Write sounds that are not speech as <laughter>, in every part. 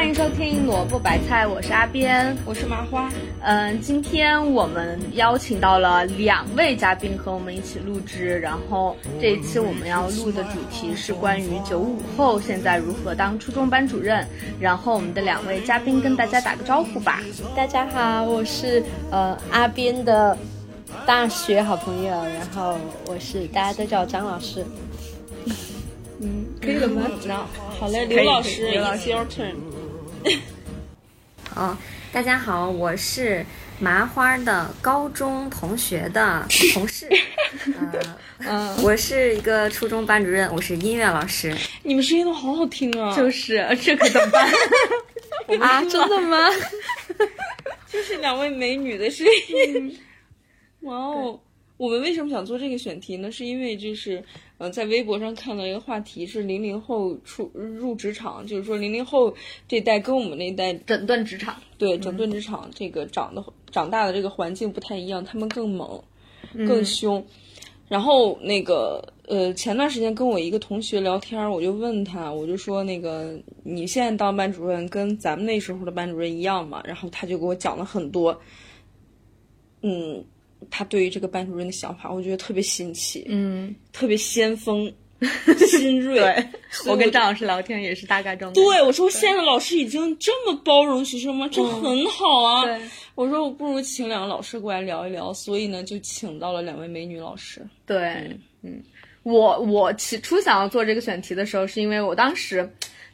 欢迎收听萝卜白菜，我是阿边，我是麻花。嗯，今天我们邀请到了两位嘉宾和我们一起录制，然后这一期我们要录的主题是关于九五后现在如何当初中班主任。然后我们的两位嘉宾跟大家打个招呼吧。大家好，我是呃阿边的大学好朋友，然后我是大家都叫我张老师。嗯，可以了吗？那好嘞，刘老师，It's your turn。<laughs> 哦，大家好，我是麻花的高中同学的 <laughs> 同事。嗯，我是一个初中班主任，我是音乐老师。你们声音都好好听啊！就是这可怎么办？<laughs> 啊，真的吗？就是两位美女的声音。哇哦！我们为什么想做这个选题呢？是因为就是，嗯，在微博上看到一个话题是零零后出入职场，就是说零零后这代跟我们那一代整顿职场，对整顿职场这个长的长大的这个环境不太一样，他们更猛，更凶。然后那个呃，前段时间跟我一个同学聊天，我就问他，我就说那个你现在当班主任跟咱们那时候的班主任一样吗？然后他就给我讲了很多，嗯。他对于这个班主任的想法，我觉得特别新奇，嗯，特别先锋、<laughs> 新锐。对，我跟张老师聊天也是大概这种。对，我说现在老师已经这么包容学生吗？这很好啊。对，我说我不如请两个老师过来聊一聊，所以呢，就请到了两位美女老师。对，嗯，我我起初想要做这个选题的时候，是因为我当时。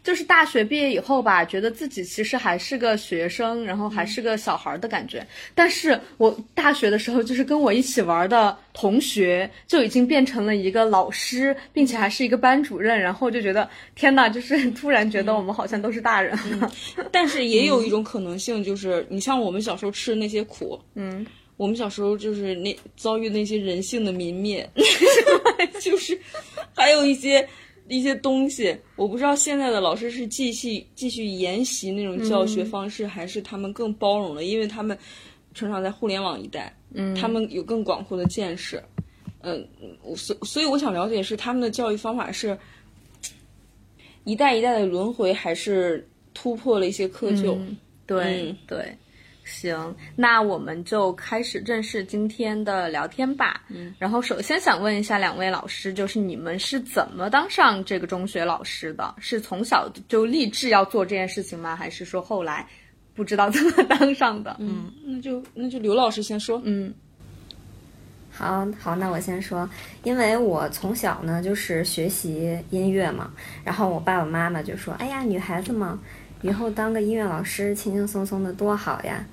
就是大学毕业以后吧，觉得自己其实还是个学生，然后还是个小孩的感觉。但是我大学的时候，就是跟我一起玩的同学就已经变成了一个老师，并且还是一个班主任，然后就觉得天呐，就是 <laughs> 突然觉得我们好像都是大人。<laughs> 但是也有一种可能性，就是你像我们小时候吃的那些苦，嗯，我们小时候就是那遭遇那些人性的泯灭，<laughs> 就是还有一些。一些东西，我不知道现在的老师是继续继续沿袭那种教学方式，还是他们更包容了，因为他们成长在互联网一代，嗯，他们有更广阔的见识，嗯，所所以我想了解是他们的教育方法是一代一代的轮回，还是突破了一些窠臼？对对。行，那我们就开始正式今天的聊天吧。嗯，然后首先想问一下两位老师，就是你们是怎么当上这个中学老师的？是从小就立志要做这件事情吗？还是说后来不知道怎么当上的？嗯，那就那就刘老师先说。嗯，好好，那我先说，因为我从小呢就是学习音乐嘛，然后我爸爸妈妈就说：“哎呀，女孩子嘛。”以后当个音乐老师，轻轻松松的多好呀！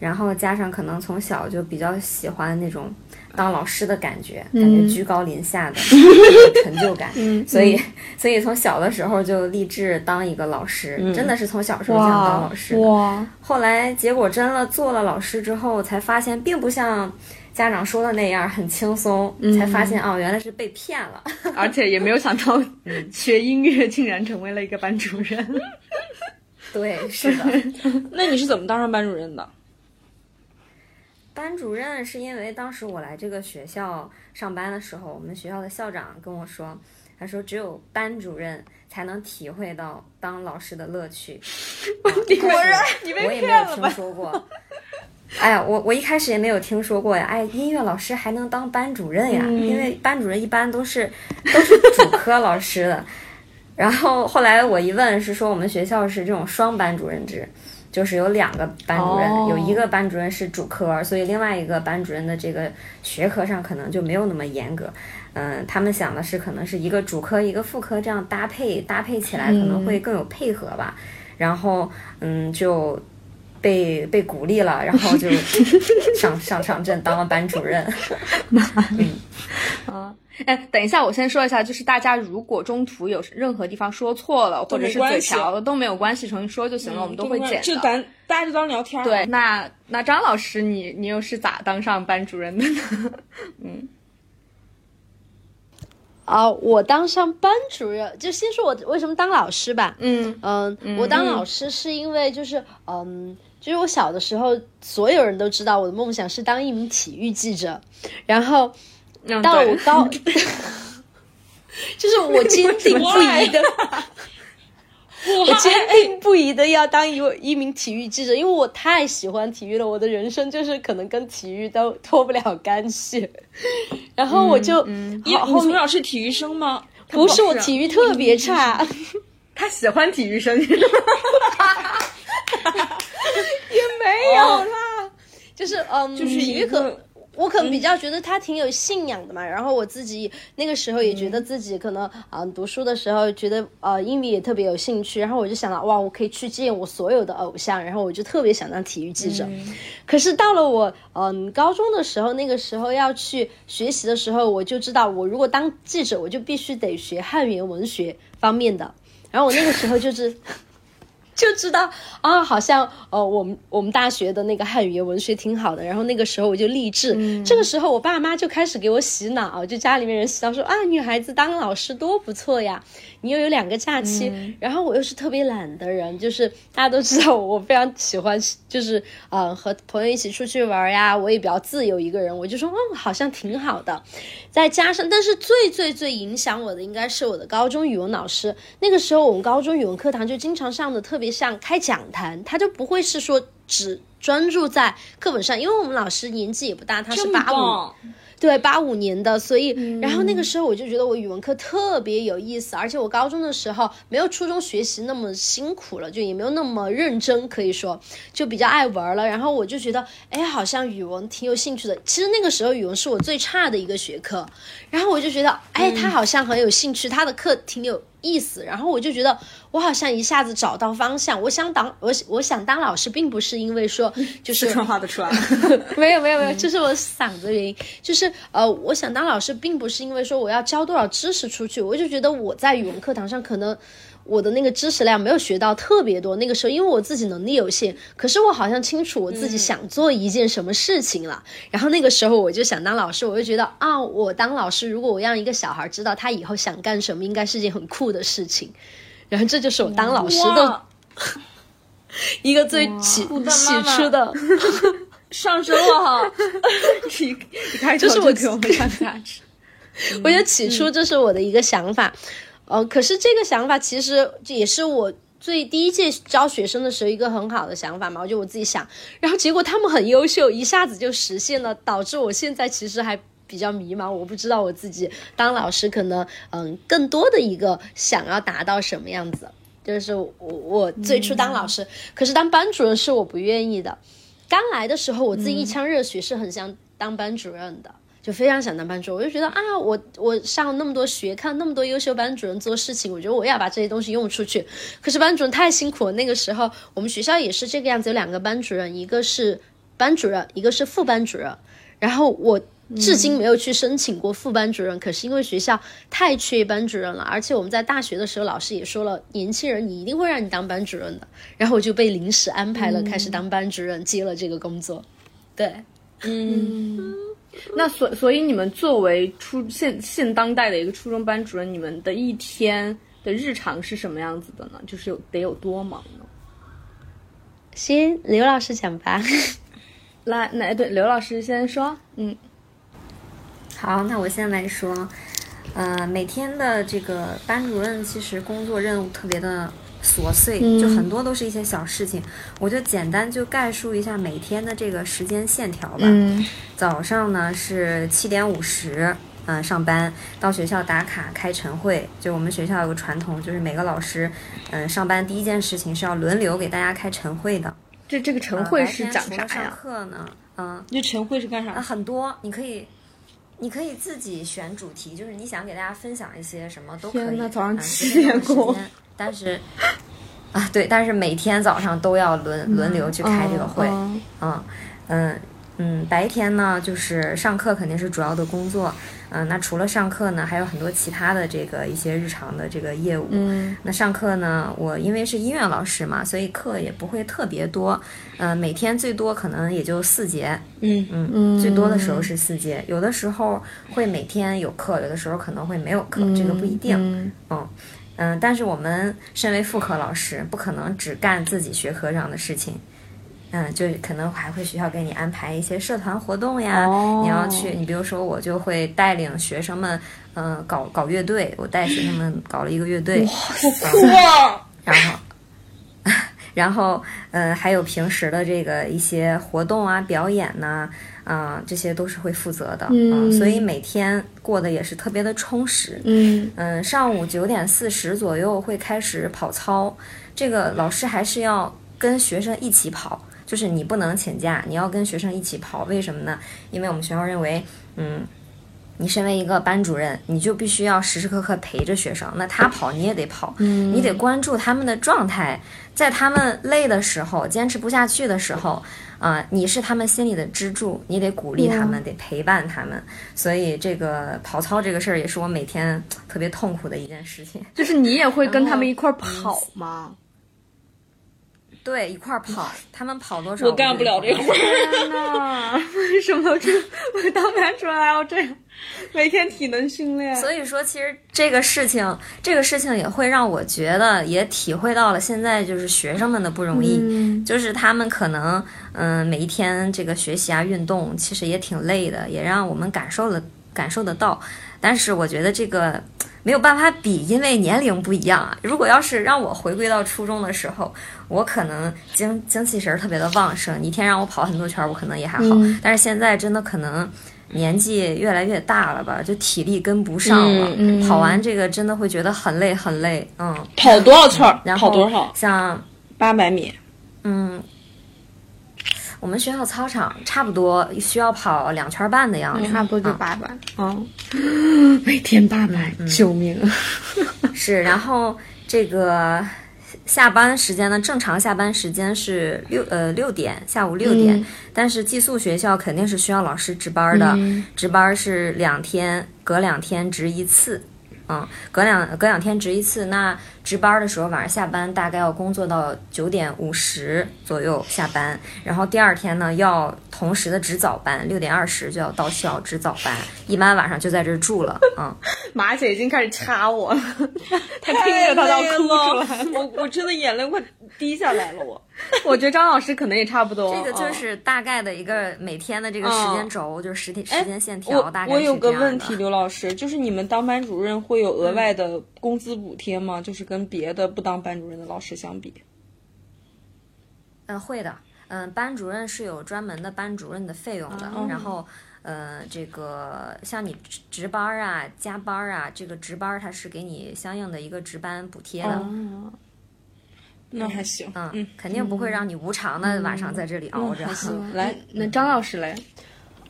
然后加上可能从小就比较喜欢那种当老师的感觉，感觉居高临下的 <laughs> 成就感，所以所以从小的时候就立志当一个老师，真的是从小时候就想当老师。哇！后来结果真了做了老师之后，才发现并不像家长说的那样很轻松，才发现哦，原来是被骗了，而且也没有想到学音乐竟然成为了一个班主任。对，<laughs> 是的。<laughs> 那你是怎么当上班主任的？班主任是因为当时我来这个学校上班的时候，我们学校的校长跟我说，他说只有班主任才能体会到当老师的乐趣。<laughs> 果然，你我也没有听说过。哎呀，我我一开始也没有听说过呀。哎，音乐老师还能当班主任呀？因为班主任一般都是都是主科老师的。然后后来我一问，是说我们学校是这种双班主任制，就是有两个班主任，有一个班主任是主科，所以另外一个班主任的这个学科上可能就没有那么严格。嗯，他们想的是可能是一个主科一个副科这样搭配搭配起来可能会更有配合吧。然后嗯就被被鼓励了，然后就 <laughs> 上上上阵当了班主任。<laughs> 嗯啊。哎，等一下，我先说一下，就是大家如果中途有任何地方说错了，或者是嘴瓢了都没有关系，重新说就行了，我们都会剪。就咱大家就当聊天。对，那那张老师，你你又是咋当上班主任的呢？<laughs> 嗯，啊，我当上班主任，就先说我为什么当老师吧。嗯嗯，我当老师是因为就是嗯，就是我小的时候，所有人都知道我的梦想是当一名体育记者，然后。到我高，<laughs> 就是我坚定不移的，<laughs> 我坚定不移的要当一一名体育记者，因为我太喜欢体育了，我的人生就是可能跟体育都脱不了干系。<laughs> 然后我就，你你从小是体育生吗？不是，我体育特别差。他喜欢体育生，也没有啦，就是嗯，就是体育课。我可能比较觉得他挺有信仰的嘛，然后我自己那个时候也觉得自己可能啊读书的时候觉得呃英语也特别有兴趣，然后我就想到哇，我可以去见我所有的偶像，然后我就特别想当体育记者。可是到了我嗯高中的时候，那个时候要去学习的时候，我就知道我如果当记者，我就必须得学汉语言文学方面的。然后我那个时候就是。就知道啊，好像呃，我们我们大学的那个汉语言文学挺好的。然后那个时候我就励志，这个时候我爸妈就开始给我洗脑，就家里面人洗脑说啊，女孩子当老师多不错呀，你又有两个假期。然后我又是特别懒的人，就是大家都知道我非常喜欢，就是呃和朋友一起出去玩呀，我也比较自由一个人，我就说嗯，好像挺好的。再加上，但是最最最影响我的应该是我的高中语文老师。那个时候我们高中语文课堂就经常上的特别。像开讲坛，他就不会是说只专注在课本上，因为我们老师年纪也不大，他是八五，对八五年的，所以然后那个时候我就觉得我语文课特别有意思，而且我高中的时候没有初中学习那么辛苦了，就也没有那么认真，可以说就比较爱玩了。然后我就觉得，哎，好像语文挺有兴趣的。其实那个时候语文是我最差的一个学科，然后我就觉得，哎，他好像很有兴趣，他的课挺有。意思，然后我就觉得我好像一下子找到方向。我想当我我想当老师，并不是因为说 <laughs> 就是四川话的出来，<laughs> 没有没有没有，就是我嗓子原因。就是呃，我想当老师，并不是因为说我要教多少知识出去，我就觉得我在语文课堂上可能。我的那个知识量没有学到特别多，那个时候因为我自己能力有限，可是我好像清楚我自己想做一件什么事情了。然后那个时候我就想当老师，我就觉得啊，我当老师，如果我让一个小孩知道他以后想干什么，应该是件很酷的事情。然后这就是我当老师的 <laughs> 一个最起起初的 <laughs> 上升了哈，<laughs> 这是我给我们上价值。我觉得起初这是我的一个想法。呃，可是这个想法其实也是我最第一届招学生的时候一个很好的想法嘛，我就我自己想，然后结果他们很优秀，一下子就实现了，导致我现在其实还比较迷茫，我不知道我自己当老师可能嗯更多的一个想要达到什么样子，就是我我最初当老师，可是当班主任是我不愿意的，刚来的时候我自己一腔热血是很想当班主任的。就非常想当班主任，我就觉得啊，我我上那么多学，看那么多优秀班主任做事情，我觉得我要把这些东西用出去。可是班主任太辛苦了，那个时候我们学校也是这个样子，有两个班主任，一个是班主任，一个是副班主任。然后我至今没有去申请过副班主任，可是因为学校太缺班主任了，而且我们在大学的时候老师也说了，年轻人你一定会让你当班主任的。然后我就被临时安排了，开始当班主任，接了这个工作。对，嗯。那所所以你们作为初现现当代的一个初中班主任，你们的一天的日常是什么样子的呢？就是有得有多忙呢？先刘老师讲吧。<laughs> 来，来对刘老师先说。嗯，好，那我先来说。呃，每天的这个班主任其实工作任务特别的。琐碎就很多都是一些小事情，我就简单就概述一下每天的这个时间线条吧。早上呢是七点五十，嗯，上班到学校打卡开晨会。就我们学校有个传统，就是每个老师，嗯，上班第一件事情是要轮流给大家开晨会的。这这个晨会是讲啥呀？上课呢，嗯，这晨会是干啥？很多，你可以，你可以自己选主题，就是你想给大家分享一些什么都可以。天早上七点过。但是，啊，对，但是每天早上都要轮轮流去开这个会，嗯嗯嗯，白天呢就是上课肯定是主要的工作，嗯，那除了上课呢，还有很多其他的这个一些日常的这个业务。嗯，那上课呢，我因为是音乐老师嘛，所以课也不会特别多，嗯，每天最多可能也就四节，嗯。嗯，最多的时候是四节，有的时候会每天有课，有的时候可能会没有课，这个不一定，嗯。嗯，但是我们身为副科老师，不可能只干自己学科上的事情，嗯，就可能还会学校给你安排一些社团活动呀，你要去，你比如说我就会带领学生们，嗯，搞搞乐队，我带学生们搞了一个乐队，哇，然后。<laughs> 然后，呃，还有平时的这个一些活动啊、表演呐、啊，这些都是会负责的啊、嗯所以每天过得也是特别的充实。嗯嗯，上午九点四十左右会开始跑操，这个老师还是要跟学生一起跑，就是你不能请假，你要跟学生一起跑。为什么呢？因为我们学校认为，嗯，你身为一个班主任，你就必须要时时刻刻陪着学生，那他跑你也得跑，你得关注他们的状态，在他们累的时候，坚持不下去的时候。啊、你是他们心里的支柱，你得鼓励他们，得陪伴他们。所以这个跑操这个事儿，也是我每天特别痛苦的一件事情。就是你也会跟他们一块儿嗯跑吗？对，一块儿跑，他们跑多少我干不了这个。活儿。天呐，<laughs> 为什么这 <laughs> 我当班主任还要这样？每天体能训练，所以说，其实这个事情，这个事情也会让我觉得，也体会到了现在就是学生们的不容易，嗯就是他们可能，嗯、每一天这个学习啊、运动，其实也挺累的，也让我们感受了感受得到。但是我觉得这个没有办法比，因为年龄不一样啊。如果要是让我回归到初中的时候，我可能精精气神儿特别的旺盛，你一天让我跑很多圈儿，我可能也还好。嗯但是现在真的可能年纪越来越大了吧，就体力跟不上了，嗯嗯跑完这个真的会觉得很累很累。嗯，跑多少圈儿？然后跑多少？像八百米。嗯。我们学校操场差不多需要跑两圈半的样子，差不多就啊八百。嗯，每天八百，救命！<laughs> 是，然后这个下班时间呢，正常下班时间是六呃六点，下午六点，嗯。但是寄宿学校肯定是需要老师值班的，嗯。值班是两天，隔两天值一次。嗯，隔两隔两天值一次。那值班的时候，晚上下班大概要工作到九点五十左右下班，然后第二天呢要同时的值早班，六点二十就要到校值早班，一般晚上就在这儿住了。嗯，<laughs> 马姐已经开始掐我了，<laughs> 她听着她都要哭出来。<laughs> 我我真的眼泪快滴下来了，我。<laughs> 我觉得张老师可能也差不多。这个就是大概的一个每天的这个时间轴，就是时间时间线条，我大概我有是这样的个问题，刘老师，就是你们当班主任会有额外的工资补贴吗？就是跟别的不当班主任的老师相比。嗯，会的。嗯，班主任是有专门的班主任的费用的，哦然后。呃，这个像你值值班儿啊、加班儿啊，这个值班儿它是给你相应的一个值班补贴的，哦那还行，嗯，肯定不会让你无偿的晚上在这里熬着。还行。来，那张老师嘞？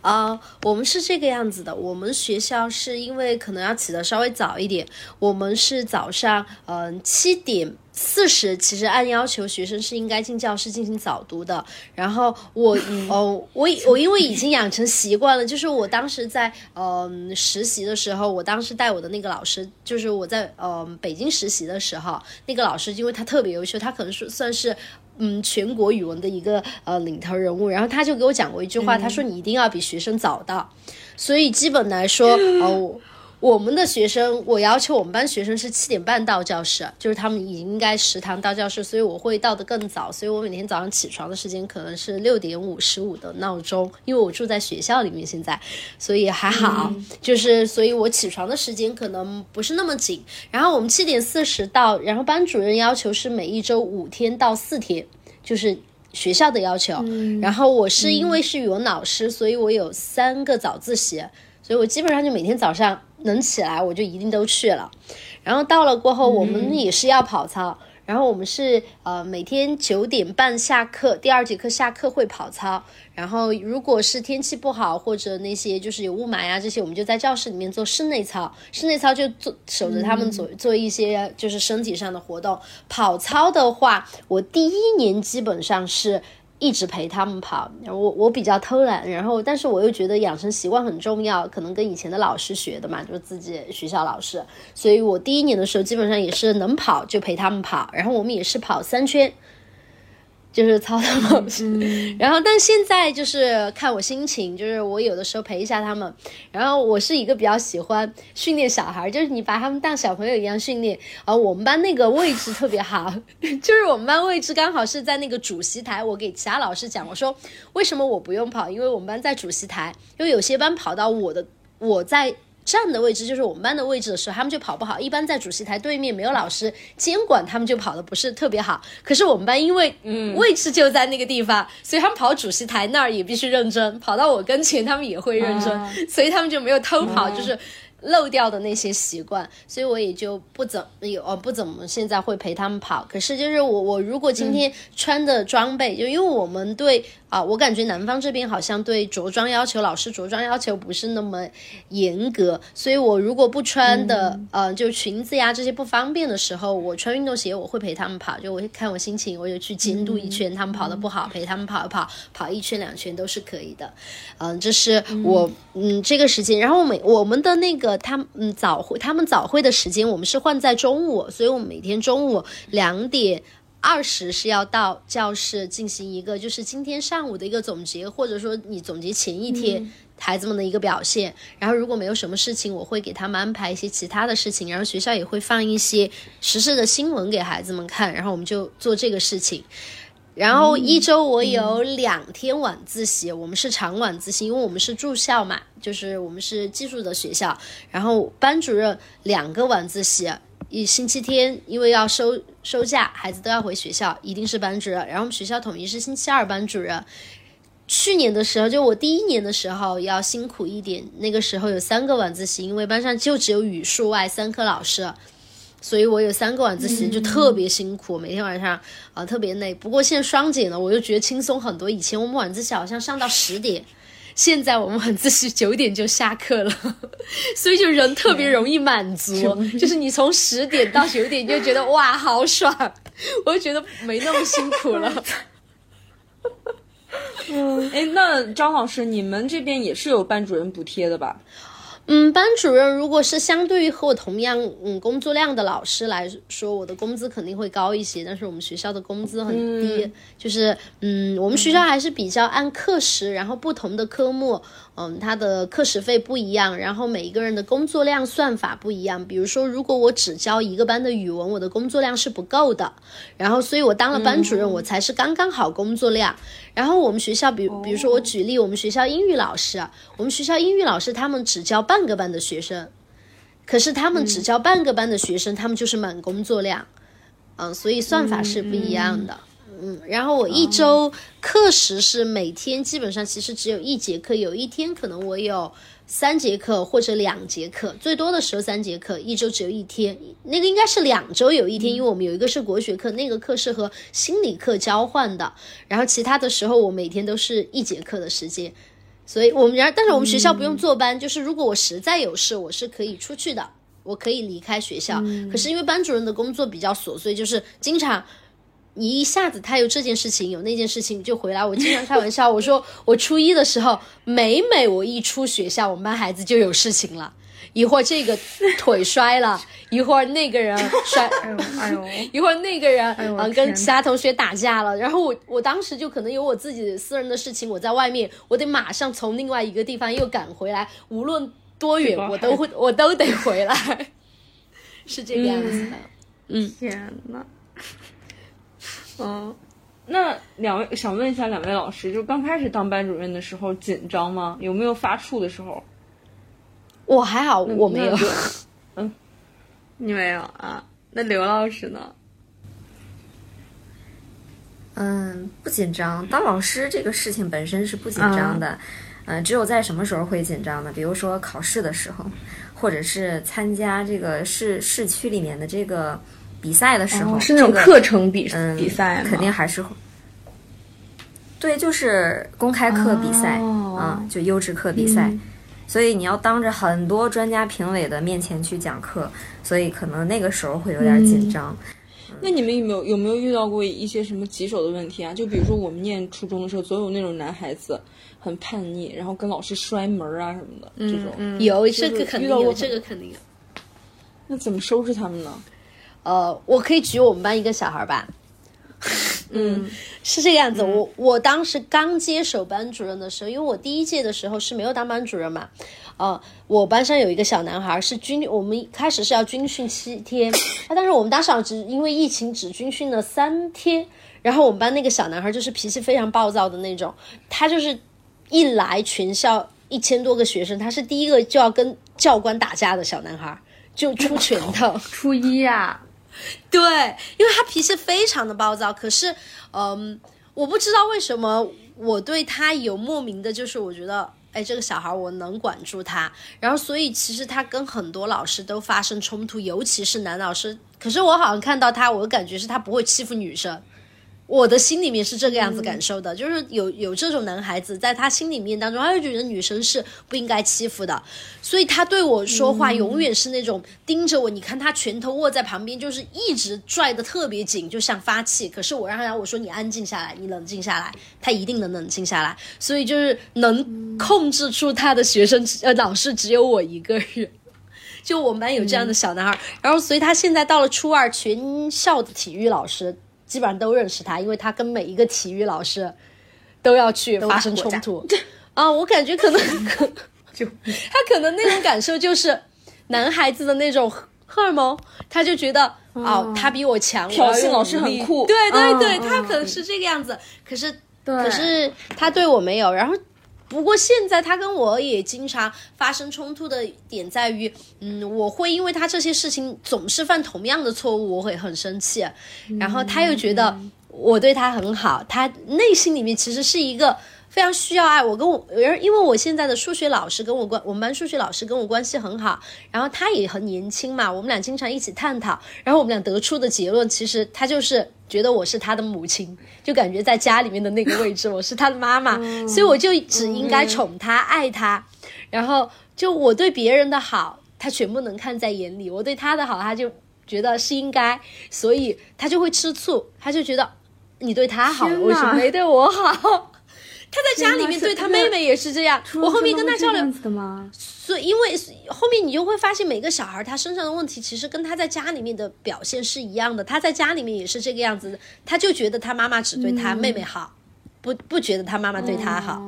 啊、我们是这个样子的。我们学校是因为可能要起得稍微早一点，我们是早上嗯七点四十，其实按要求学生是应该进教室进行早读的。然后我哦，我 <laughs> 我因为已经养成习惯了，就是我当时在嗯、实习的时候，我当时带我的那个老师，就是我在嗯、北京实习的时候，那个老师因为他特别优秀，他可能是算是。嗯，全国语文的一个呃领头人物，然后他就给我讲过一句话，他说你一定要比学生早到，所以基本来说，呃，<gasps> 我我们的学生，我要求我们班学生是七点半到教室，就是他们已经应该食堂到教室，所以我会到的更早，所以我每天早上起床的时间可能是六点五十五的闹钟，因为我住在学校里面现在，所以还好，就是所以我起床的时间可能不是那么紧。然后我们七点四十到，然后班主任要求是每一周五天到四天，就是学校的要求。然后我是因为是语文老师，所以我有三个早自习，所以我基本上就每天早上能起来，我就一定都去了。然后到了过后，我们也是要跑操。然后我们是呃每天九点半下课，第二节课下课会跑操。然后如果是天气不好或者那些就是有雾霾啊这些，我们就在教室里面做室内操。室内操就做守着他们做、做一些就是身体上的活动。跑操的话，我第一年基本上是。一直陪他们跑，我我比较偷懒，然后但是我又觉得养成习惯很重要，可能跟以前的老师学的嘛，就是自己学校老师，所以我第一年的时候基本上也是能跑就陪他们跑，然后我们也是跑三圈，就是操他们跑圈。然后但现在就是看我心情，就是我有的时候陪一下他们，然后我是一个比较喜欢训练小孩，就是你把他们当小朋友一样训练。啊我们班那个位置特别好，<laughs> 就是我们班位置刚好是在那个主席台。我给其他老师讲，我说为什么我不用跑？因为我们班在主席台，因为有些班跑到我的我在。站的位置，就是我们班的位置的时候，他们就跑不好。一般在主席台对面没有老师监管，他们就跑的不是特别好。可是我们班因为位置就在那个地方，所以他们跑主席台那儿也必须认真，跑到我跟前他们也会认真，所以他们就没有偷跑，就是。漏掉的那些习惯，所以我也就不怎么有哦不怎么现在会陪他们跑。可是就是我我如果今天穿的装备，就因为我们对。啊，我感觉南方这边好像对着装要求，老师着装要求不是那么严格，所以我如果不穿的，呃，就裙子呀这些不方便的时候，我穿运动鞋，我会陪他们跑，就我会看我心情，我就去监督一圈，他们跑的不好，陪他们跑一跑，跑一圈两圈都是可以的，嗯，这是我嗯这个时间，然后每我们的那个他嗯早会，他们早会的时间我们是换在中午，所以我们每天中午两点。二十是要到教室进行一个，就是今天上午的一个总结，或者说你总结前一天孩子们的一个表现。然后如果没有什么事情，我会给他们安排一些其他的事情。然后学校也会放一些时事的新闻给孩子们看。然后我们就做这个事情。然后一周我有两天晚自习，我们是长晚自习，因为我们是住校嘛，就是我们是寄宿的学校。然后班主任两个晚自习。一星期天，因为要收收假，孩子都要回学校，一定是班主任。然后我们学校统一是星期二班主任。去年的时候，就我第一年的时候要辛苦一点，那个时候有三个晚自习，因为班上就只有语数外三科老师，所以我有三个晚自习就特别辛苦，每天晚上啊特别累。不过现在双减了，我就觉得轻松很多。以前我们晚自习好像上到十点。现在我们很自习九点就下课了，<laughs> 所以就人特别容易满足，<laughs> 就是你从十点到九点就觉得哇好爽，我就觉得没那么辛苦了。嗯，<laughs> 哎，那张老师，你们这边也是有班主任补贴的吧？嗯，班主任如果是相对于和我同样嗯工作量的老师来说，我的工资肯定会高一些。但是我们学校的工资很低，就是嗯，我们学校还是比较按课时，然后不同的科目。嗯，他的课时费不一样，然后每一个人的工作量算法不一样。比如说，如果我只教一个班的语文，我的工作量是不够的。然后，所以我当了班主任，我才是刚刚好工作量。然后我们学校，比比如说我举例，我们学校英语老师，我们学校英语老师他们只教半个班的学生，可是他们只教半个班的学生，他们就是满工作量。嗯，所以算法是不一样的。嗯，然后我一周课时是每天基本上其实只有一节课，有一天可能我有三节课或者两节课，最多的时候三节课，一周只有一天，那个应该是两周有一天，因为我们有一个是国学课，那个课是和心理课交换的，然后其他的时候我每天都是一节课的时间，所以我们然但是我们学校不用坐班，就是如果我实在有事，我是可以出去的，我可以离开学校，可是因为班主任的工作比较琐碎，就是经常。你一下子他有这件事情有那件事情就回来，我经常开玩笑，我说我初一的时候，每每我一出学校，我们班孩子就有事情了，一会儿这个腿摔了，<laughs> 一会儿那个人摔，哎呦，<laughs> 一会儿那个人嗯跟其他同学打架了，然后我我当时就可能有我自己私人的事情，我在外面，我得马上从另外一个地方又赶回来，无论多远我都会 <laughs> 我都得回来，是这个样子。的，嗯，天呐。嗯，那两位想问一下两位老师，就刚开始当班主任的时候紧张吗？有没有发怵的时候？我还好，我没有。<laughs> 嗯，你没有啊？那刘老师呢？嗯，不紧张。当老师这个事情本身是不紧张的，嗯，只有在什么时候会紧张呢？比如说考试的时候，或者是参加这个市市区里面的这个。比赛的时候是那种课程比嗯比赛，肯定还是会。对，就是公开课比赛啊，就优质课比赛，所以你要当着很多专家评委的面前去讲课，所以可能那个时候会有点紧张。那你们有没有有没有遇到过一些什么棘手的问题啊？就比如说我们念初中的时候，总有那种男孩子很叛逆，然后跟老师摔门啊什么的这种。有这个肯定有，这个肯定有。那怎么收拾他们呢？呃，我可以举我们班一个小孩吧，嗯，<laughs> 是这个样子。我我当时刚接手班主任的时候，因为我第一届的时候是没有当班主任嘛，呃，我班上有一个小男孩是军，我们开始是要军训七天，啊，但是我们当时只因为疫情只军训了三天，然后我们班那个小男孩就是脾气非常暴躁的那种，他就是一来全校。一千多个学生，他是第一个就要跟教官打架的小男孩，就出拳头。初一呀、<laughs> 对，因为他脾气非常的暴躁，可是，嗯，我不知道为什么我对他有莫名的，就是我觉得，哎，这个小孩我能管住他，然后所以其实他跟很多老师都发生冲突，尤其是男老师。可是我好像看到他，我感觉是他不会欺负女生。我的心里面是这个样子感受的，就是有有这种男孩子，在他心里面当中，他就觉得女生是不应该欺负的，所以他对我说话永远是那种盯着我。你看他拳头握在旁边，就是一直拽的特别紧，就像发气。可是我让他我说你安静下来，你冷静下来，他一定能冷静下来。所以就是能控制住他的学生呃老师只有我一个人。就我们班有这样的小男孩，然后所以他现在到了初二，全校的体育老师基本上都认识他，因为他跟每一个体育老师都要去发生冲突。啊，我感觉可能 <laughs> 就 <laughs> 他可能那种感受就是男孩子的那种荷尔蒙，他就觉得哦，他比我强，挑衅老师很酷对对对，嗯他可能是这个样子。可是，可是他对我没有，然后。不过现在他跟我也经常发生冲突的点在于，嗯，我会因为他这些事情总是犯同样的错误，我会很生气，然后他又觉得我对他很好，他内心里面其实是一个非常需要爱我。跟我，而因为我现在的数学老师跟我关，我们班数学老师跟我关系很好，然后他也很年轻嘛，我们俩经常一起探讨，然后我们俩得出的结论，其实他就是觉得我是他的母亲，就感觉在家里面的那个位置，我是他的妈妈，所以我就只应该宠他、爱他，然后就我对别人的好，他全部能看在眼里，我对他的好，他就觉得是应该，所以他就会吃醋，他就觉得你对他好，为什么没对我好？他在家里面对他妹妹也是这样，我后面跟他交流样，子的吗？所以，因为后面你就会发现，每个小孩他身上的问题，其实跟他在家里面的表现是一样的。他在家里面也是这个样子的，他就觉得他妈妈只对他妹妹好，不不觉得他妈妈对他好，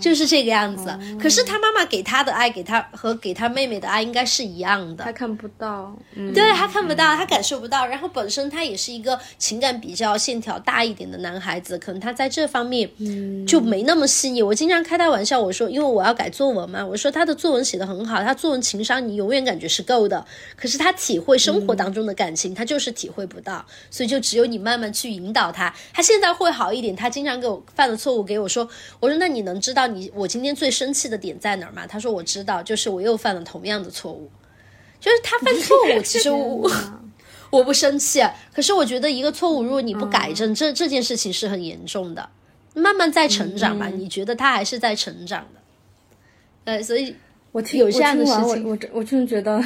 就是这个样子。可是他妈妈给他的爱，给他和给他妹妹的爱应该是一样的他。看不到，嗯，对他看不到，他感受不到，然后本身他也是一个情感比较线条大一点的男孩子，可能他在这方面就没那么细腻。我经常开他玩笑，我说因为我要改作文嘛，我说他的作文写得很好，他作文情商你永远感觉是够的，可是他体会生活当中的感情，他就是体会不到，所以就只有你慢慢去引导他。他现在会好一点，他经常给我犯的错误给我说，我说那你能知道你我今天最生气的点在哪儿吗？他说我知道，就是我又犯了同样的错误。就是他犯错误，其实我 <laughs> <laughs> 我不生气，可是我觉得一个错误，如果你不改正，这这件事情是很严重的。慢慢在成长吧，你觉得他还是在成长的，呃，所以我听有这样的事情我我真我真的觉得，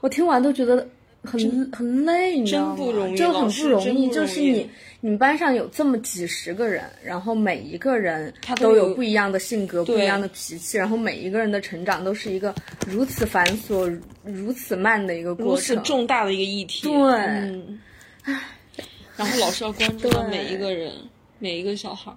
我听完都觉得很很累，你知道吗？真不容易就很不容易就是你你们班上有这么几十个人，然后每一个人都有都有不一样的性格、不一样的脾气，然后每一个人的成长都是一个如此繁琐、如此慢的一个过程。此重大的一个议题。对，嗯，然后老师要关注到每一个人。每一个小孩，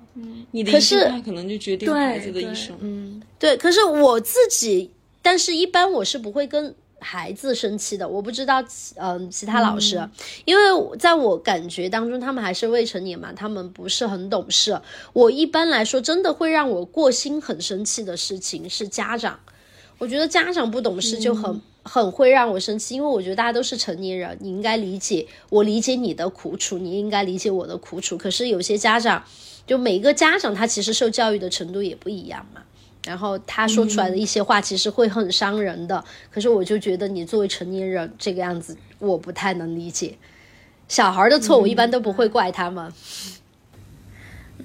你的一句可是话可能就决定孩子的一生。嗯对，可是我自己，但是一般我是不会跟孩子生气的。我不知道，嗯、其他老师，因为在我感觉当中，他们还是未成年嘛，他们不是很懂事。我一般来说，真的会让我过心很生气的事情是家长。我觉得家长不懂事就很、很会让我生气，因为我觉得大家都是成年人，你应该理解我，理解你的苦楚，你应该理解我的苦楚。可是有些家长，就每一个家长他其实受教育的程度也不一样嘛。然后他说出来的一些话，其实会很伤人的。可是我就觉得你作为成年人这个样子，我不太能理解。小孩的错，我一般都不会怪他们。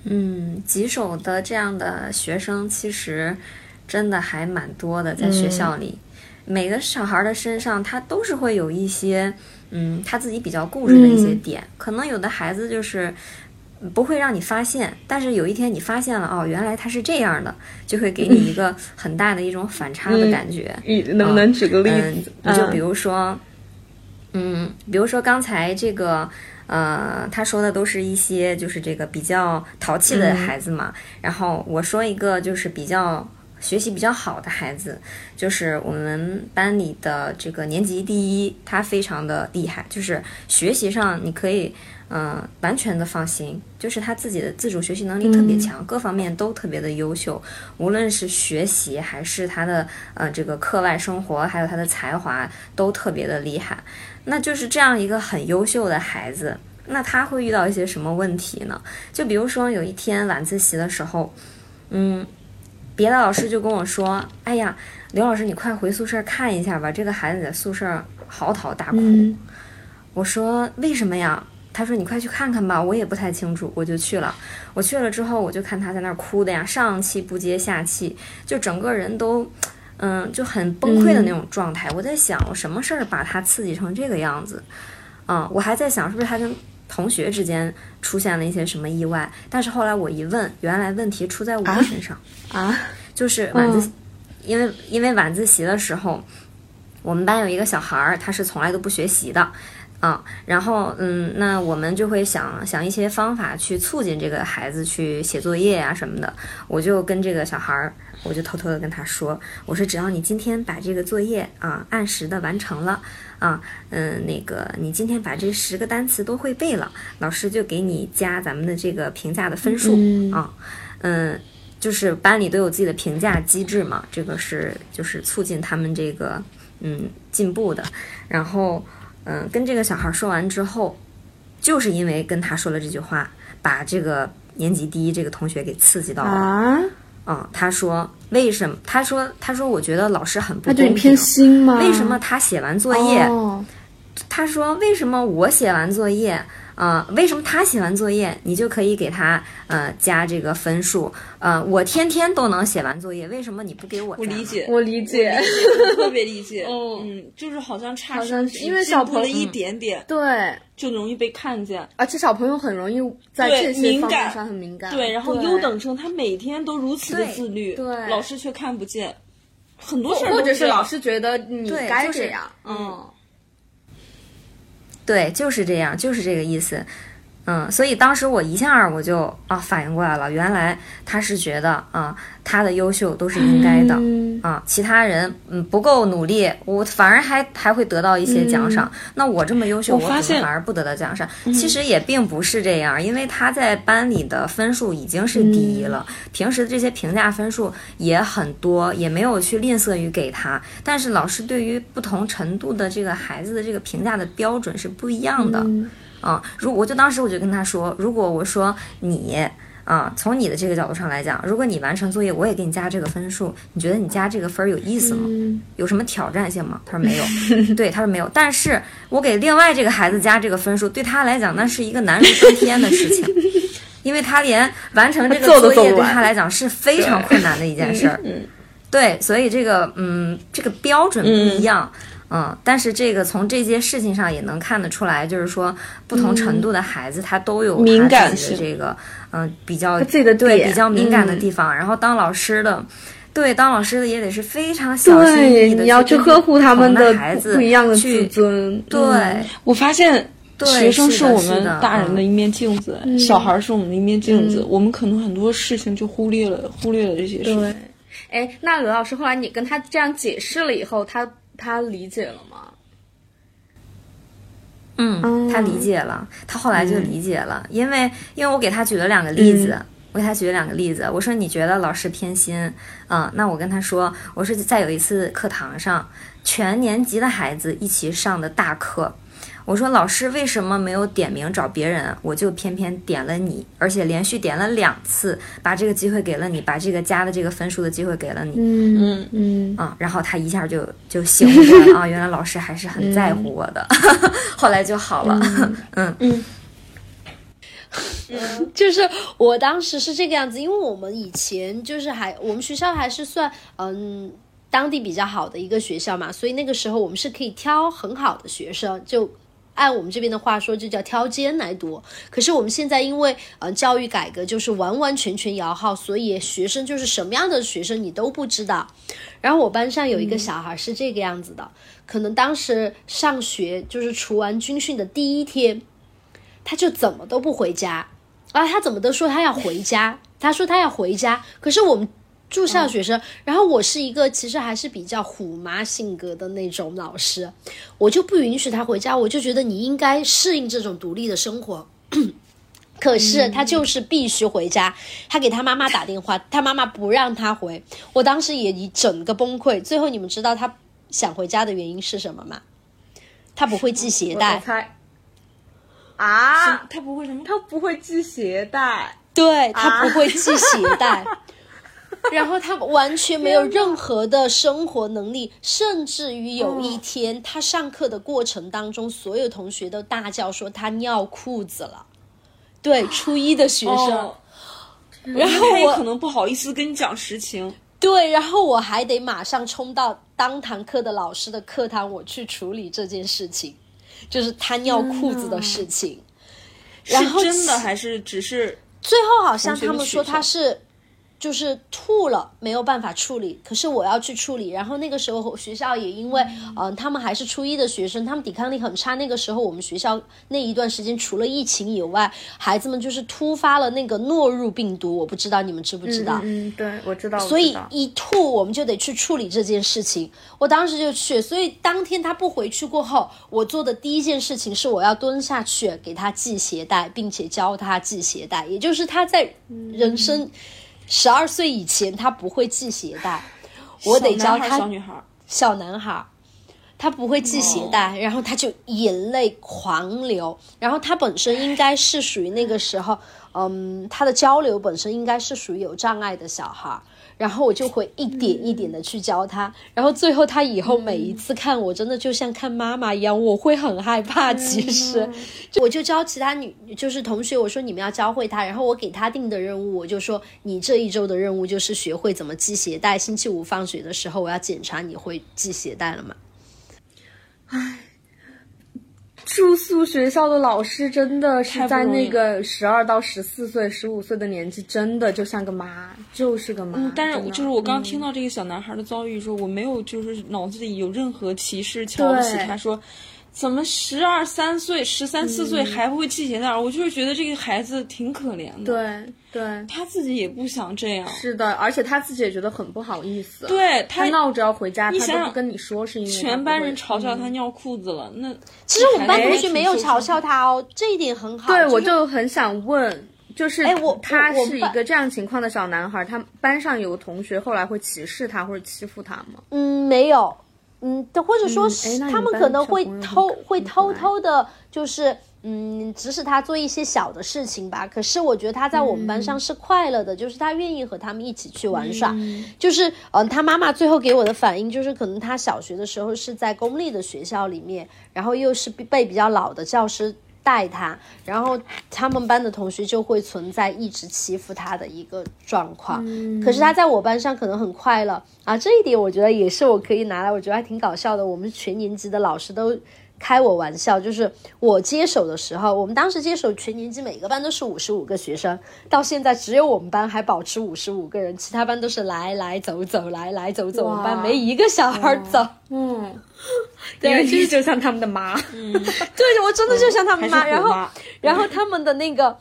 嗯，棘手的这样的学生其实真的还蛮多的，在学校里，每个小孩的身上他都是会有一些，嗯，他自己比较固执的一些点。可能有的孩子就是不会让你发现，但是有一天你发现了，哦，原来他是这样的，就会给你一个 <laughs> 很大的一种反差的感觉。你能不能举个例嗯子？，你就比如说，嗯，比如说刚才这个，呃，他说的都是一些就是这个比较淘气的孩子嘛。然后我说一个就是比较学习比较好的孩子，就是我们班里的这个年级第一，他非常的厉害，就是学习上你可以。嗯、完全的放心，就是他自己的自主学习能力特别强，各方面都特别的优秀，无论是学习还是他的呃这个课外生活，还有他的才华都特别的厉害。那就是这样一个很优秀的孩子，那他会遇到一些什么问题呢？就比如说有一天晚自习的时候，嗯，别的老师就跟我说：“哎呀，刘老师，你快回宿舍看一下吧，这个孩子在宿舍嚎啕大哭。嗯我说：“为什么呀？”他说：“你快去看看吧。”我也不太清楚，我就去了。我去了之后，我就看他在那儿哭的呀，上气不接下气，就整个人都，嗯，就很崩溃的那种状态。我在想，我什么事儿把他刺激成这个样子？嗯，我还在想是不是他跟同学之间出现了一些什么意外。但是后来我一问，原来问题出在我身上。啊，就是晚自习，因为因为晚自习的时候，我们班有一个小孩儿，他是从来都不学习的。啊，然后嗯，那我们就会想想一些方法去促进这个孩子去写作业呀、什么的。我就跟这个小孩儿，我就偷偷的跟他说，我说只要你今天把这个作业啊按时的完成了啊，嗯，那个你今天把这十个单词都会背了，老师就给你加咱们的这个评价的分数、啊，嗯。就是班里都有自己的评价机制嘛，这个是就是促进他们这个嗯进步的。然后嗯，跟这个小孩说完之后，就是因为跟他说了这句话，把这个年级第一这个同学给刺激到了。啊，嗯，他说为什么？他说他说我觉得老师很不公平你偏。心吗？为什么他写完作业，哦他说为什么我写完作业，呃，为什么他写完作业，你就可以给他呃加这个分数？呃，我天天都能写完作业，为什么你不给我？我理。解，我理解，特别理解。嗯 <laughs> 嗯，就是好像差好像因为小朋友一点点，对，就容易被看见。而且小朋友很容易在这些敏感方面上很敏感。对，然后优等生他每天都如此的自律，对老师却看不见，很多事儿或者都是老师觉得你该这样，嗯，对，就是这样，就是这个意思。嗯，所以当时我一下我就啊反应过来了，原来他是觉得啊他的优秀都是应该的、嗯啊，其他人嗯不够努力，我反而还还会得到一些奖赏。那我这么优秀，我怎么反而不得到奖赏？其实也并不是这样，因为他在班里的分数已经是第一了，平时的这些评价分数也很多，也没有去吝啬于给他。但是老师对于不同程度的这个孩子的这个评价的标准是不一样的。啊，如我就当时我就跟他说，如果我说你啊，从你的这个角度上来讲，如果你完成作业，我也给你加这个分数，你觉得你加这个分儿有意思吗？有什么挑战性吗？他说没有，对，他说没有。但是我给另外这个孩子加这个分数，对他来讲那是一个难如登天的事情，<laughs> 因为他连完成这个作业对他来讲是非常困难的一件事儿。对，所以这个嗯，这个标准不一样。嗯，但是这个从这些事情上也能看得出来，就是说不同程度的孩子他都有敏他自己感的这个嗯比较自己的对比较敏感的嗯地方。然后当老师的，对当老师的也得是非常小心翼，翼的你要去呵护他们的孩子不一样的自去尊，对。嗯我发现对学生是我们大人的一面镜子，小孩儿是我们的一面镜子。我们可能很多事情就忽略了，忽略了这些事情。对。哎，那刘老师，后来你跟他这样解释了以后，他他理解了吗？嗯，他理解了，他后来就理解了，因为因为我给他举了两个例子。我给他举了两个例子，我说你觉得老师偏心，嗯，那我跟他说，我说在有一次课堂上，全年级的孩子一起上的大课，我说老师为什么没有点名找别人，我就偏偏点了你，而且连续点了两次，把这个机会给了你，把这个加的这个分数的机会给了你，嗯嗯。嗯，啊、然后他一下就就醒悟过来了啊，原来老师还是很在乎我的，<laughs> 后来就好了，嗯。<laughs> 嗯。<laughs> 就是我当时是这个样子，因为我们以前就是还我们学校还是算嗯当地比较好的一个学校嘛，所以那个时候我们是可以挑很好的学生，就按我们这边的话说，就叫挑尖来读。可是我们现在因为呃教育改革就是完完全全摇号，所以学生就是什么样的学生你都不知道。然后我班上有一个小孩是这个样子的，可能当时上学就是除完军训的第一天，他就怎么都不回家。啊，他怎么都说他要回家，他说他要回家，可是我们住校学生，然后我是一个其实还是比较虎妈性格的那种老师，我就不允许他回家，我就觉得你应该适应这种独立的生活。<clears throat> 可是他就是必须回家，他给他妈妈打电话，<laughs> 他妈妈不让他回。我当时也一整个崩溃。最后你们知道他想回家的原因是什么吗？他不会系鞋带，啊，他不会什么？他不会系鞋带，对他不会系鞋带。<laughs> <laughs> 然后他完全没有任何的生活能力，甚至于有一天他上课的过程当中，所有同学都大叫说他尿裤子了。对，初一的学生，哦然后我可能不好意思跟你讲实情。对，然后我还得马上冲到当堂课的老师的课堂，我去处理这件事情，就是他尿裤子的事情。然后是真的还是只是最后好像他们说他是就是吐了，没有办法处理，可是我要去处理。然后那个时候学校也因为嗯、呃他们还是初一的学生，他们抵抗力很差。那个时候我们学校那一段时间除了疫情以外，孩子们就是突发了那个诺如病毒，我不知道你们知不知道？嗯，对，我知道，所以一吐我们就得去处理这件事情。我当时就去，所以当天他不回去过后，我做的第一件事情是我要蹲下去给他系鞋带，并且教他系鞋带，也就是他在人生十二岁以前他不会系鞋带，我得教他小女孩。小男孩，他不会系鞋带，然后他就眼泪狂流。然后他本身应该是属于那个时候，嗯，他的交流本身应该是属于有障碍的小孩。然后我就会一点一点的去教他，然后最后他以后每一次看我，真的就像看妈妈一样，我会很害怕。其实，就我就教其他女就是同学，我说你们要教会他，然后我给他定的任务，我就说你这一周的任务就是学会怎么系鞋带。星期五放学的时候，我要检查你会系鞋带了吗？住宿学校的老师真的是在那个十二到十四岁、十五岁的年纪，真的就像个妈，就是个妈。嗯，但是就是我刚嗯听到这个小男孩的遭遇说，我没有就是脑子里有任何歧视、瞧不起他，说怎么十二三岁、十三四岁还不会系鞋带儿？我就是觉得这个孩子挺可怜的，，对对，他自己也不想这样，是的，而且他自己也觉得很不好意思。对他闹着要回家，他你想想都不跟你说，是因为全班人嘲笑他嗯尿裤子了，那其实我们班同学没有嘲笑他哦，这一点很好。对，我是就很想问，就是哎我他是一个这样情况的小男孩，他班上有个同学后来会歧视他或者欺负他吗？嗯，没有，嗯，或者说嗯是他们可能会偷会偷偷的，就是嗯，指使他做一些小的事情吧。可是我觉得他在我们班嗯上是快乐的，就是他愿意和他们一起去玩耍。就是嗯、呃他妈妈最后给我的反应就是，可能他小学的时候是在公立的学校里面，然后又是被比较老的教师。带他，然后他们班的同学就会存在一直欺负他的一个状况。可是他在我班上可能很快乐啊，这一点我觉得也是我可以拿来，我觉得还挺搞笑的。我们全年级的老师都开我玩笑，就是我接手的时候，我们当时接手全年级每个班都是五十五个学生，到现在只有我们班还保持五十五个人，其他班都是来来走走，来来走走，我们班没一个小孩走。嗯，<laughs> 对就是就像他们的妈，对，我真的就像他们妈，然后然后他们的那个。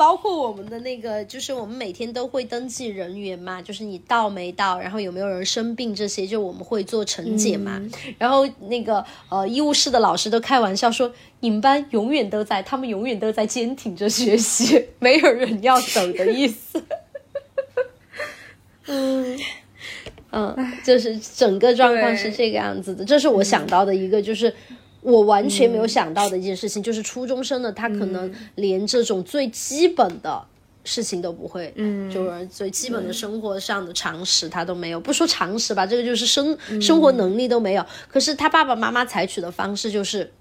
包括我们的那个，就是我们每天都会登记人员嘛，就是你到没到，然后有没有人生病这些，就我们会做晨检嘛。然后那个呃医务室的老师都开玩笑说，你们班永远都在，他们永远都在坚挺着学习，没有人要走的意思。<laughs> 嗯嗯，就是整个状况是这个样子的，这是我想到的一个，就是我完全没有想到的一件事情，就是初中生的他可能连这种最基本的事情都不会，嗯，就是最基本的生活上的常识他都没有，不说常识吧，这个就是生生活能力都没有。可是他爸爸妈妈采取的方式就是，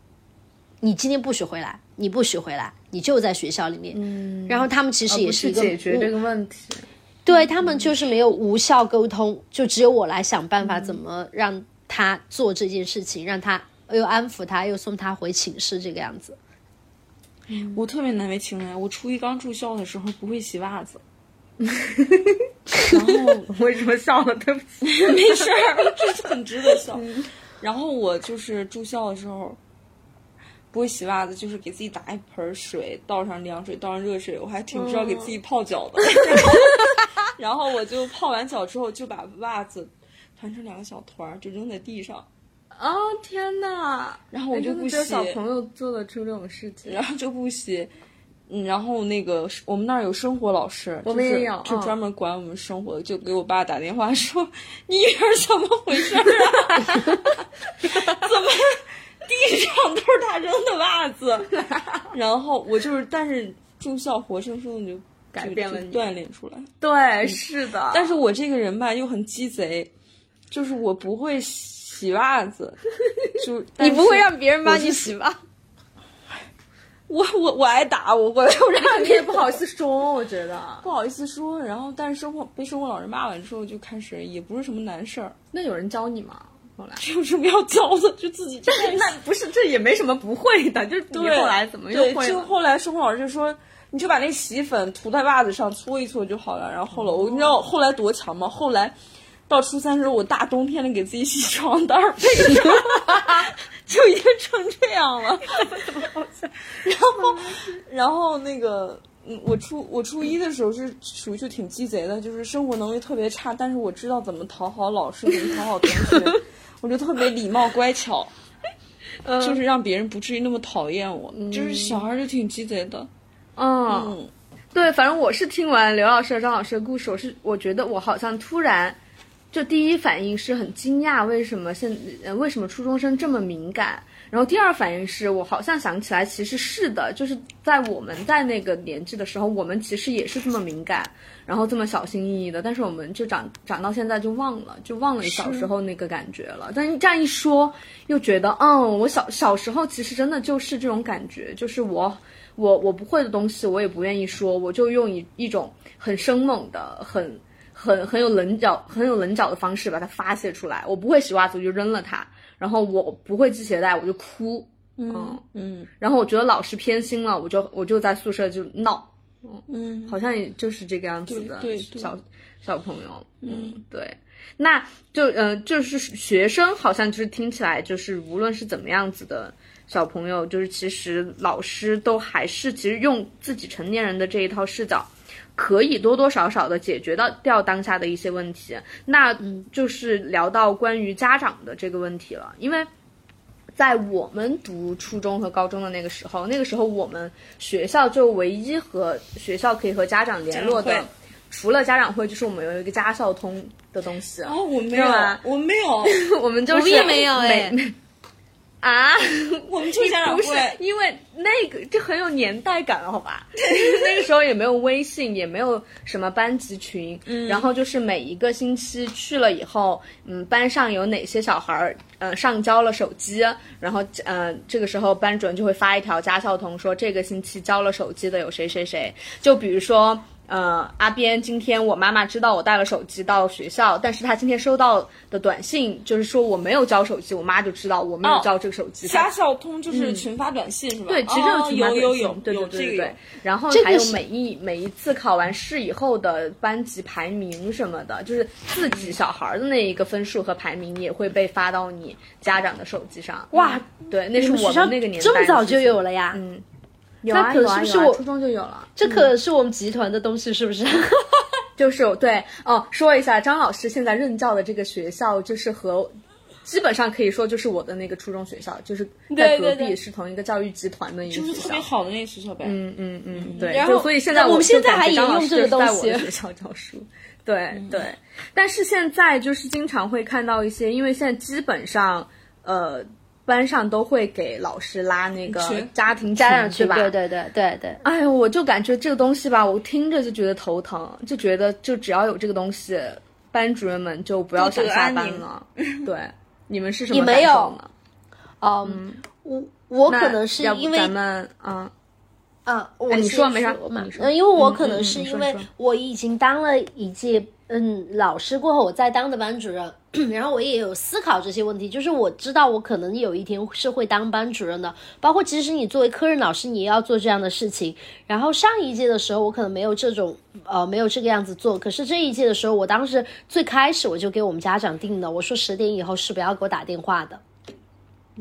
你今天不许回来，你不许回来，你就在学校里面。嗯，然后他们其实也是一个无解决这个问题。对他们就是没有无效沟通，就只有我来想办法怎么让他做这件事情，让他又安抚他，又送他回寝室这个样子。我特别难为情哎，我初一刚住校的时候不会洗袜子，<laughs> 然后为什么笑了？对不起。<laughs> 没事儿，这是很值得笑。然后我就是住校的时候不会洗袜子，就是给自己打一盆水，倒上凉水，倒上热水，我还挺知道给自己泡脚的。<laughs> 然后我就泡完脚之后，就把袜子团成两个小团儿，就扔在地上，哦天哪！然后我就不洗哎真的只有小朋友做得出这种事情。然后就不洗。嗯，然后那个我们那儿有生活老师，我们也有嗯就专门管我们生活的，就给我爸打电话 <laughs> 说你女儿怎么回事儿啊？<laughs> 怎么地上都是他扔的袜子？<laughs> 然后我就是，但是住校活生生的就改变了你锻炼出来。对，是的。但是我这个人吧又很鸡贼，就是我不会洗袜子，就 <laughs> 你不会让别人帮你洗吧？<laughs> 我我我挨打，我我我让你也不好意思说，我觉得。不好意思说，然后但是生活被生活老师骂完之后，就开始也不是什么难事儿，那有人教你吗？后来？<laughs> 有什么要教的就自己就开始那不是，这也没什么不会的，就是你对后来怎么又，会？就后来生活老师就说，你就把那洗衣粉涂在袜子上搓一搓就好了。然后后来我你知道后来多强吗？后来到初三时候，我大冬天的给自己洗床单儿被上，就已经成这样了。<laughs> 然后然后那个。嗯，我初我初一的时候是属于就挺鸡贼的，就是生活能力特别差，但是我知道怎么讨好老师，怎么讨好同学，我就特别礼貌乖巧，<laughs> 就是让别人不至于那么讨厌我。就是小孩儿就挺鸡贼的，嗯，嗯，对，反正我是听完刘老师和张老师的故事，我是我觉得我好像突然就第一反应是很惊讶，为什么现呃为什么初中生这么敏感？然后第二反应是我好像想起来，其实是的，就是在我们在那个年纪的时候，我们其实也是这么敏感，然后这么小心翼翼的，但是我们就长长到现在就忘了，就忘了小时候那个感觉了。但是这样一说，又觉得，嗯，我小小时候其实真的就是这种感觉，就是我我我不会的东西，我也不愿意说，我就用一一种很生猛的、很很很有棱角、很有棱角的方式把它发泄出来。我不会洗袜子，我就扔了它；然后我不会系鞋带，我就哭。嗯嗯然后我觉得老师偏心了，我就我就在宿舍就闹，嗯，好像也就是这个样子的对对对小小朋友。嗯，对。那就呃，就是学生好像就是听起来就是无论是怎么样子的小朋友，就是其实老师都还是其实用自己成年人的这一套视角，可以多多少少的解决到掉当下的一些问题。那就是聊到关于家长的这个问题了，因为。在我们读初中和高中的那个时候，那个时候我们学校就唯一和学校可以和家长联络的除了家长会，就是我们有一个家校通的东西。哦，我没有是吧，我没有，我们就是我们也没有啊，<laughs> 我们就是家长不是会，因为那个就很有年代感，好吧？<laughs> 那个时候也没有微信，也没有什么班级群，嗯，然后就是每一个星期去了以后，嗯，班上有哪些小孩儿，呃，上交了手机，然后呃，这个时候班主任就会发一条家校通，说这个星期交了手机的有谁谁谁，就比如说。呃，阿边，今天我妈妈知道我带了手机到学校，但是她今天收到的短信就是说我没有交手机，我妈就知道我没有哦交这个手机。家校通就是群发短信是吧？对，其实哦有群发短信有有有对对对对对。然后还有每一每一次考完试以后的班级排名什么的，就是自己小孩的那一个分数和排名也会被发到你家长的手机上。哇，对，那是我们那个年代这么早就有。了呀？嗯，有那可啊有啊有啊是不是我初中就有了？这可是我们集团的东西，是不是？<laughs> 就是对哦，说一下，张老师现在任教的这个学校，就是和基本上可以说就是我的那个初中学校，就是在隔壁，对对对是同一个教育集团的一个学校。就是特别好的那个学校呗。嗯嗯嗯，对，然后就所以现在那我们现在还用这个师就是在东西我的学校教书。对对，但是现在就是经常会看到一些，因为现在基本上呃班上都会给老师拉那个家庭家长去，群对吧？对对对对对。哎呦，我就感觉这个东西吧，我听着就觉得头疼，就觉得就只要有这个东西，班主任们就不要想下班了。对，你们是什么你没有感受呢？嗯，我我可能是因为咱们嗯啊，我你先说没事嘛你说嗯，因为我嗯可能嗯是因为我已经当了一届嗯老师过后，我再当的班主任，然后我也有思考这些问题，就是我知道我可能有一天是会当班主任的，包括其实你作为科任老师，你也要做这样的事情。然后上一届的时候，我可能没有这种呃没有这个样子做，可是这一届的时候，我当时最开始我就给我们家长定的，我说十点以后是不要给我打电话的。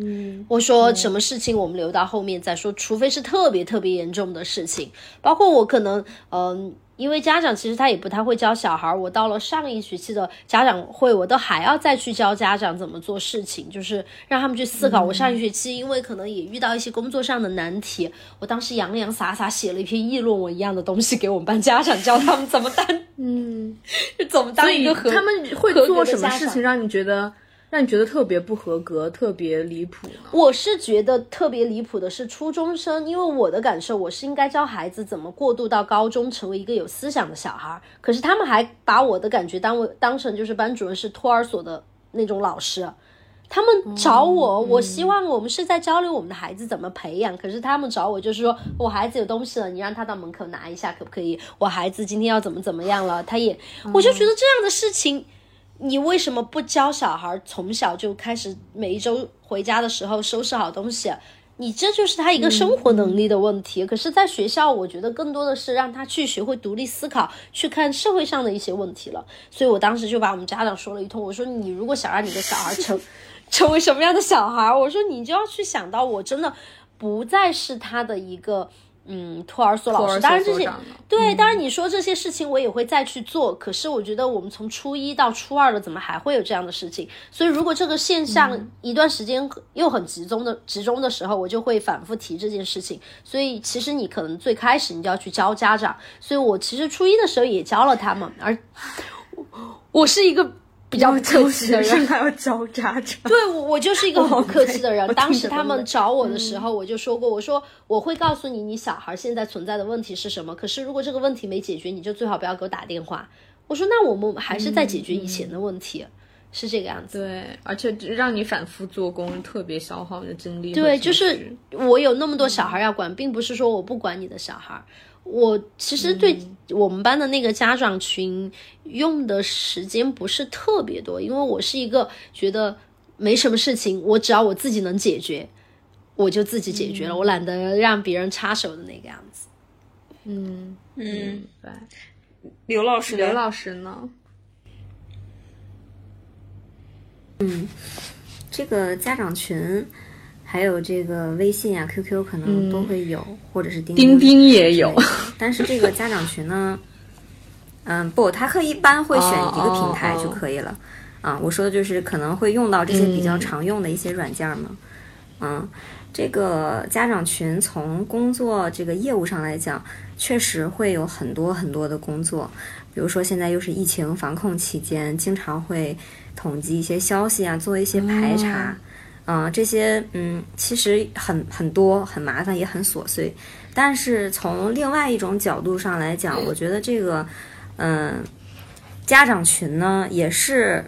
嗯我说什么事情我们留到后面再说，除非是特别特别严重的事情，包括我可能嗯、因为家长其实他也不太会教小孩。我到了上一学期的家长会，我都还要再去教家长怎么做事情，就是让他们去思考。我上一学期因为可能也遇到一些工作上的难题，我当时洋洋洒洒写了一篇议论文一样的东西给我们班家长，教他们怎么当，嗯，<laughs> 怎么当一个合他们会做什么事情让你觉得让你觉得特别不合格、特别离谱呢？我是觉得特别离谱的是初中生，因为我的感受，我是应该教孩子怎么过渡到高中，成为一个有思想的小孩儿。可是他们还把我的感觉当为当成就是班主任是托儿所的那种老师，他们找我，我希望我们是在交流我们的孩子怎么培养。可是他们找我就是说我孩子有东西了，你让他到门口拿一下可不可以？我孩子今天要怎么怎么样了，他也，我就觉得这样的事情。你为什么不教小孩从小就开始每一周回家的时候收拾好东西？你这就是他一个生活能力的问题。可是，在学校，我觉得更多的是让他去学会独立思考，去看社会上的一些问题了。所以我当时就把我们家长说了一通，我说你如果想让你的小孩成 <laughs> 成为什么样的小孩，我说你就要去想到，我真的不再是他的一个。嗯，托儿所老师，当然这些对，当然你说这些事情我也会再去做。可是我觉得我们从初一到初二了，怎么还会有这样的事情？所以如果这个现象一段时间又很集中的集中的时候，我就会反复提这件事情。所以其实你可能最开始你就要去教家长。所以我其实初一的时候也教了他们，而我是一个比较不客气的人，还要交渣渣。<laughs> 对我，我就是一个很客气的人。当时他们找我的时候，我就说过，我说我会告诉你，你小孩现在存在的问题是什么。可是如果这个问题没解决，你就最好不要给我打电话。我说那我们还是在解决以前的问题，是这个样子。对，而且让你反复做工，特别消耗你的精力对，就是我有那么多小孩要管，并不是说我不管你的小孩。我其实对我们班的那个家长群用的时间不是特别多，因为我是一个觉得没什么事情，我只要我自己能解决，我就自己解决了，我懒得让别人插手的那个样子。嗯嗯，对。刘老师刘老师呢？这个家长群，还有这个微信啊、QQ 可能都会有，或者是钉钉钉也有。但是这个家长群呢，嗯，不，他可以一般会选一个平台就可以了。啊，我说的就是可能会用到这些比较常用的一些软件嘛。嗯，这个家长群从工作这个业务上来讲，确实会有很多很多的工作，比如说现在又是疫情防控期间，经常会统计一些消息啊，做一些排查。嗯、这些嗯，其实很很多，很麻烦，也很琐碎。但是从另外一种角度上来讲，我觉得这个，嗯、家长群呢也是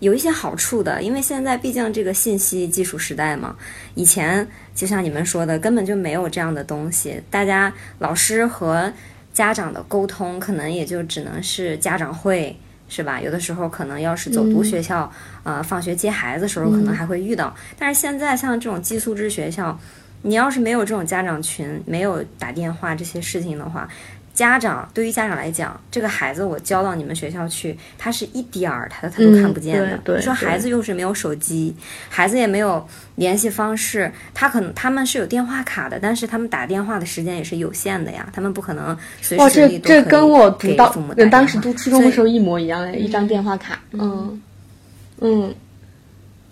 有一些好处的，因为现在毕竟这个信息技术时代嘛，以前就像你们说的，根本就没有这样的东西，大家老师和家长的沟通可能也就只能是家长会。是吧？有的时候可能要是走读学校，呃，放学接孩子的时候可能还会遇到。但是现在像这种寄宿制学校，你要是没有这种家长群，没有打电话这些事情的话，家长对于家长来讲，这个孩子我交到你们学校去，他是一点儿他他都看不见的。嗯对对你说孩子又是没有手机，孩子也没有联系方式，他可能他们是有电话卡的，但是他们打电话的时间也是有限的呀，他们不可能随，时随这跟我读到当时读初中的时候一模一样哎，一张电话卡。嗯嗯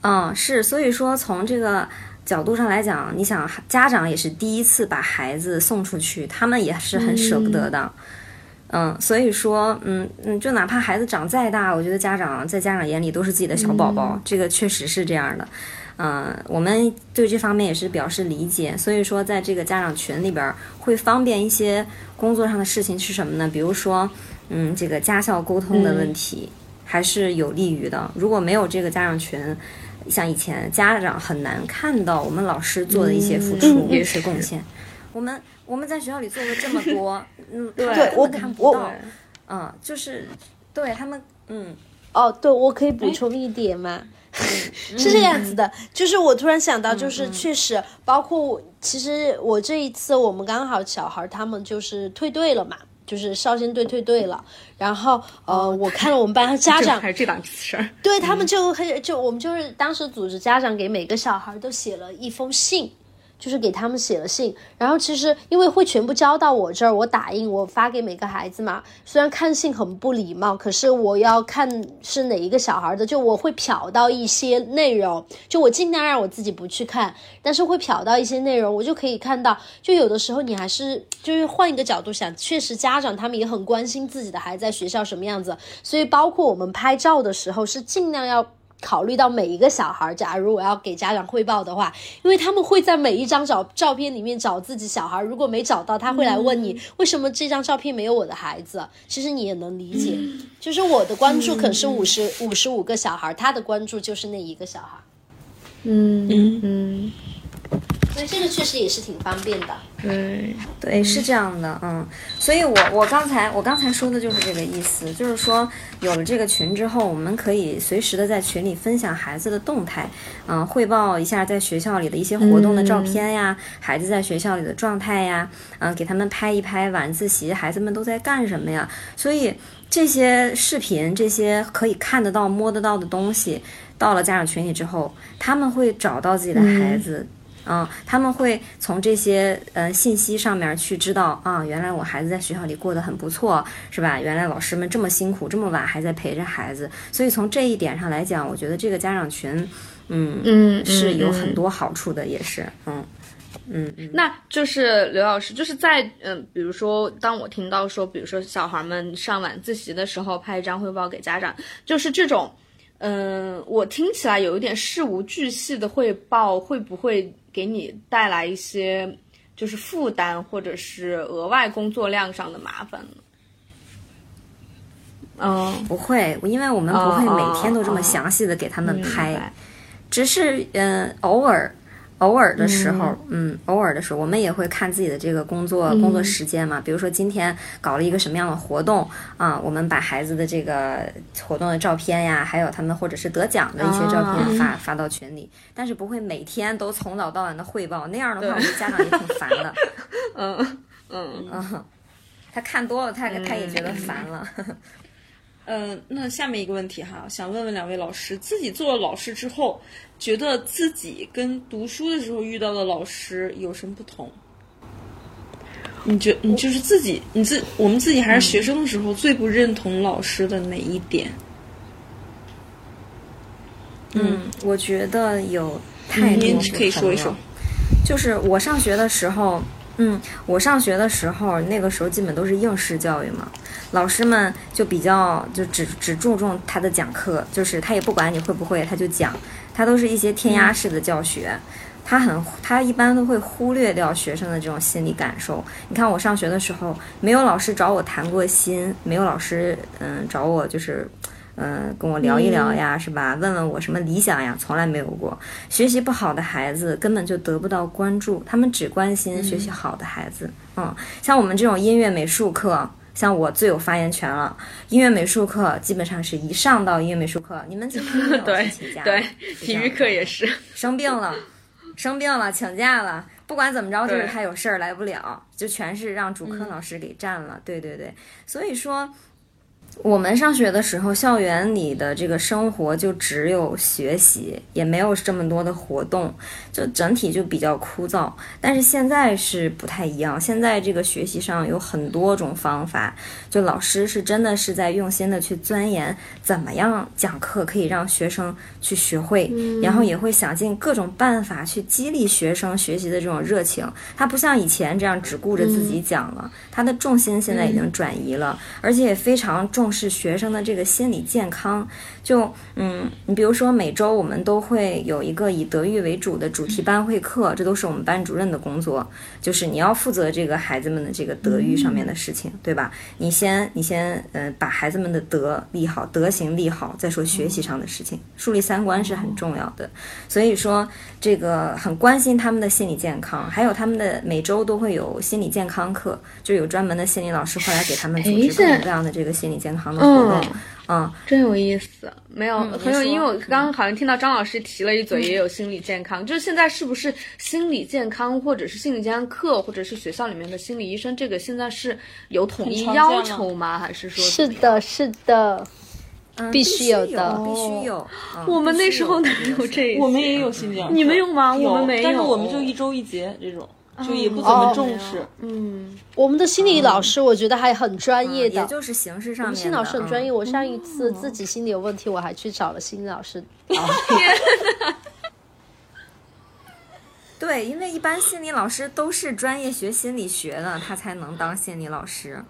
嗯，是，所以说从这个角度上来讲，你想家长也是第一次把孩子送出去，他们也是很舍不得的。嗯所以说，嗯嗯，就哪怕孩子长再大，我觉得家长在家长眼里都是自己的小宝宝，这个确实是这样的。嗯，我们对这方面也是表示理解，所以说在这个家长群里边儿会方便一些工作上的事情是什么呢？比如说，嗯，这个家校沟通的问题。还是有利于的。如果没有这个家长群，像以前家长很难看到我们老师做的一些付出、嗯一些贡献。我们我们在学校里做了这么多，嗯，对我看不到，嗯，就是对他们，嗯，哦，对，我可以补充一点吗？<laughs> 是这样子的，就是我突然想到，就是确实，包括我，其实我这一次我们刚好小孩他们就是退队了嘛，就是少先队退队了，然后呃，我看了我们班家长还是这档子事儿。对他们就很就我们就是当时组织家长给每个小孩都写了一封信，就是给他们写了信，然后其实因为会全部交到我这儿，我打印，我发给每个孩子嘛。虽然看信很不礼貌，可是我要看是哪一个小孩的，就我会瞟到一些内容，就我尽量让我自己不去看，但是会瞟到一些内容，我就可以看到，就有的时候你还是就是换一个角度想，确实家长他们也很关心自己的孩子在学校什么样子，所以包括我们拍照的时候是尽量要。考虑到每一个小孩，假如我要给家长汇报的话，因为他们会在每一张照照片里面找自己小孩，如果没找到，他会来问你为什么这张照片没有我的孩子。其实你也能理解，就是我的关注可是五十五十五个小孩，他的关注就是那一个小孩。嗯嗯嗯。所以这个确实也是挺方便的。对对，是这样的，嗯，所以我我刚才我刚才说的就是这个意思，就是说有了这个群之后，我们可以随时的在群里分享孩子的动态，嗯，汇报一下在学校里的一些活动的照片呀，孩子在学校里的状态呀，嗯，给他们拍一拍晚自习孩子们都在干什么呀，所以这些视频这些可以看得到摸得到的东西，到了家长群里之后，他们会找到自己的孩子。嗯，他们会从这些呃信息上面去知道啊，原来我孩子在学校里过得很不错，是吧？原来老师们这么辛苦，这么晚还在陪着孩子，所以从这一点上来讲，我觉得这个家长群，嗯嗯，是有很多好处的，也是，嗯嗯嗯。那就是刘老师，就是在嗯，比如说，当我听到说，比如说小孩们上晚自习的时候拍一张汇报给家长，就是这种，嗯，我听起来有一点事无巨细的汇报，会不会？给你带来一些就是负担或者是额外工作量上的麻烦呢？嗯，不会，因为我们不会每天都这么详细的给他们拍，只是嗯偶尔。偶尔的时候，嗯，偶尔的时候，我们也会看自己的这个工作工作时间嘛。比如说今天搞了一个什么样的活动啊，我们把孩子的这个活动的照片呀，还有他们或者是得奖的一些照片发发到群里。但是不会每天都从早到晚的汇报，那样的话，我们家长也挺烦的。<laughs> 嗯嗯嗯，他看多了，他他也觉得烦了。嗯，那下面一个问题哈，想问问两位老师，自己做了老师之后，觉得自己跟读书的时候遇到的老师有什么不同？你觉你就是自己，你自我们自己还是学生的时候，最不认同老师的哪一点？嗯，我觉得有太多可以说一说，就是我上学的时候。嗯，我上学的时候，那个时候基本都是应试教育嘛，老师们就比较就只只注重他的讲课，就是他也不管你会不会，他就讲，他都是一些填鸭式的教学，他很他一般都会忽略掉学生的这种心理感受。你看我上学的时候，没有老师找我谈过心，没有老师嗯找我就是。嗯，跟我聊一聊呀，是吧？问问我什么理想呀？从来没有过。学习不好的孩子根本就得不到关注，他们只关心学习好的孩子。嗯，像我们这种音乐美术课，像我最有发言权了。音乐美术课基本上是一上到音乐美术课，你们怎么没有 <laughs> 请假。对，体育课也是生病了，生病了请假了，不管怎么着，就是他有事儿来不了，就全是让主科老师给占了。对对对，所以说。我们上学的时候，校园里的这个生活就只有学习，也没有这么多的活动，就整体就比较枯燥。但是现在是不太一样，现在这个学习上有很多种方法，就老师是真的是在用心的去钻研怎么样讲课可以让学生去学会，然后也会想尽各种办法去激励学生学习的这种热情。他不像以前这样只顾着自己讲了，他的重心现在已经转移了，而且也非常重。是学生的这个心理健康，就嗯，你比如说每周我们都会有一个以德育为主的主题班会课，这都是我们班主任的工作，就是你要负责这个孩子们的这个德育上面的事情，对吧？你先你先呃把孩子们的德立好，德行立好，再说学习上的事情，树立三观是很重要的。所以说这个很关心他们的心理健康，还有他们的每周都会有心理健康课，就有专门的心理老师会来给他们组织各种各样的这个心理健康。活动，嗯，真有意思，没有很有，因为我刚刚好像听到张老师提了一嘴，也有心理健康，就是现在是不是心理健康，或者是心理健康课，或者是学校里面的心理医生，这个现在是有统一要求吗？还是说？是的，是的。嗯，必须须有的。必须有。嗯我们那时候哪有有这我们也有新疆课，你们有吗？我们没有。但是我们就一周一节这种，就也不怎么重视。嗯，我们的心理老师我觉得还很专业的，嗯也就是形式上面心理老师很专业。嗯我上一次自己心理有问题，我还去找了心理老师。<laughs> 对，因为一般心理老师都是专业学心理学的，他才能当心理老师。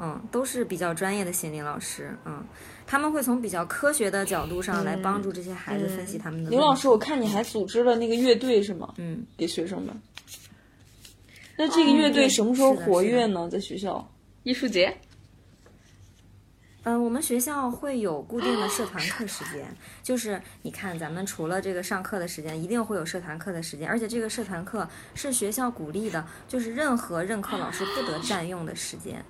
嗯，都是比较专业的心理老师。嗯，他们会从比较科学的角度上来帮助这些孩子分析他们的。刘老师，我看你还组织了那个乐队是吗？嗯，给学生们。那这个乐队什么时候活跃呢？在学校？艺术节，嗯，我们学校会有固定的社团课时间，就是你看，咱们除了这个上课的时间，一定会有社团课的时间，而且这个社团课是学校鼓励的，就是任何任课老师不得占用的时间。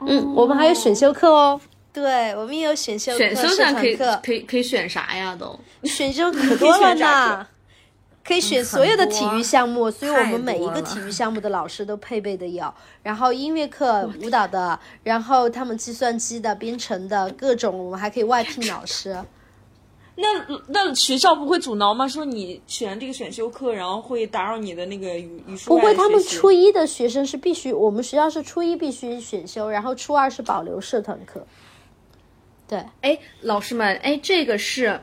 嗯，我们还有选修课哦。对，我们也有选修课、选修社上可以可以可以选啥呀？都选修可多了呢。可以选所有的体育项目，所以我们每一个体育项目的老师都配备的有，然后音乐课、舞蹈的，然后他们计算机的、编程的各种，我们还可以外聘老师。<laughs> 那那学校不会阻挠吗？说你选这个选修课，然后会打扰你的那个语语数不会，他们初一的学生是必须，我们学校是初一必须选修，然后初二是保留社团课。对，哎，老师们，哎，这个是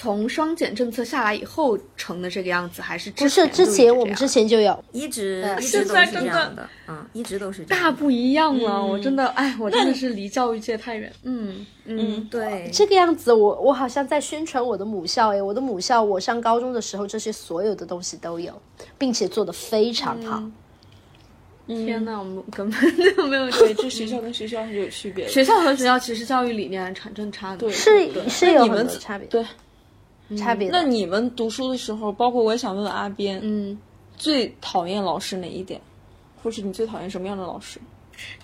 从双减政策下来以后成的这个样子，还是不是之之前我们之前就有，一直一直都是这现在真的样的，嗯，一直都是这样。大不一样了？嗯我真的，哎，我真的是离教育界太远。嗯嗯，对，这个样子我，我好像在宣传我的母校哎，我的母校，我上高中的时候，这些所有的东西都有，并且做得非常好。天呐，我们根本就没有对，这学校跟学校是有区别的。学校和学校其实教育理念产真差的多。是是有很多差别，对，差别的。那你们读书的时候，包括我也想问问阿边，嗯，最讨厌老师哪一点，或是你最讨厌什么样的老师？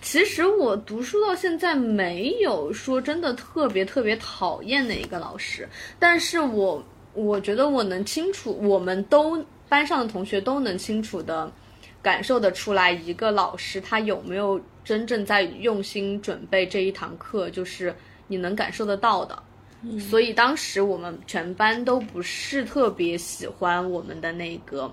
其实我读书到现在没有说真的特别特别讨厌哪一个老师，但是我我觉得我能清楚，我们都班上的同学都能清楚的感受得出来，一个老师他有没有真正在用心准备这一堂课，就是你能感受得到的。所以当时我们全班都不是特别喜欢我们的那个。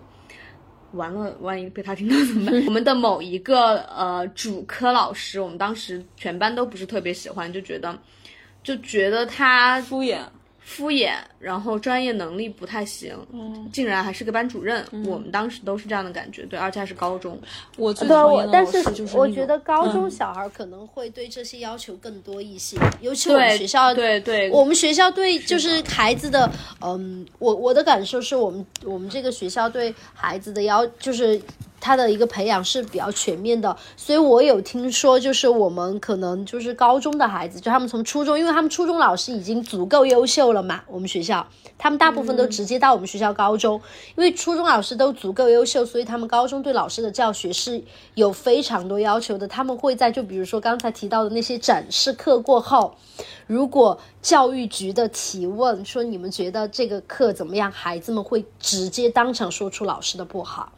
完了，万一被他听到怎么办？<laughs> 我们的某一个呃主科老师，我们当时全班都不是特别喜欢，就觉得就觉得他敷衍。敷衍，然后专业能力不太行，嗯竟然还是个班主任。我们当时都是这样的感觉，对，而且还是高中。我最对，讨厌我但是我觉得高中嗯小孩可能会对这些要求更多一些，尤其我们学校对对，我们学校对就是孩子的，嗯，我我的感受是我们我们这个学校对孩子的要就是他的一个培养是比较全面的，所以我有听说，就是我们可能就是高中的孩子，就他们从初中，因为他们初中老师已经足够优秀了嘛，我们学校。他们大部分都直接到我们学校高中，因为初中老师都足够优秀，所以他们高中对老师的教学是有非常多要求的，他们会在就比如说刚才提到的那些展示课过后。如果教育局的提问说你们觉得这个课怎么样，孩子们会直接当场说出老师的不好，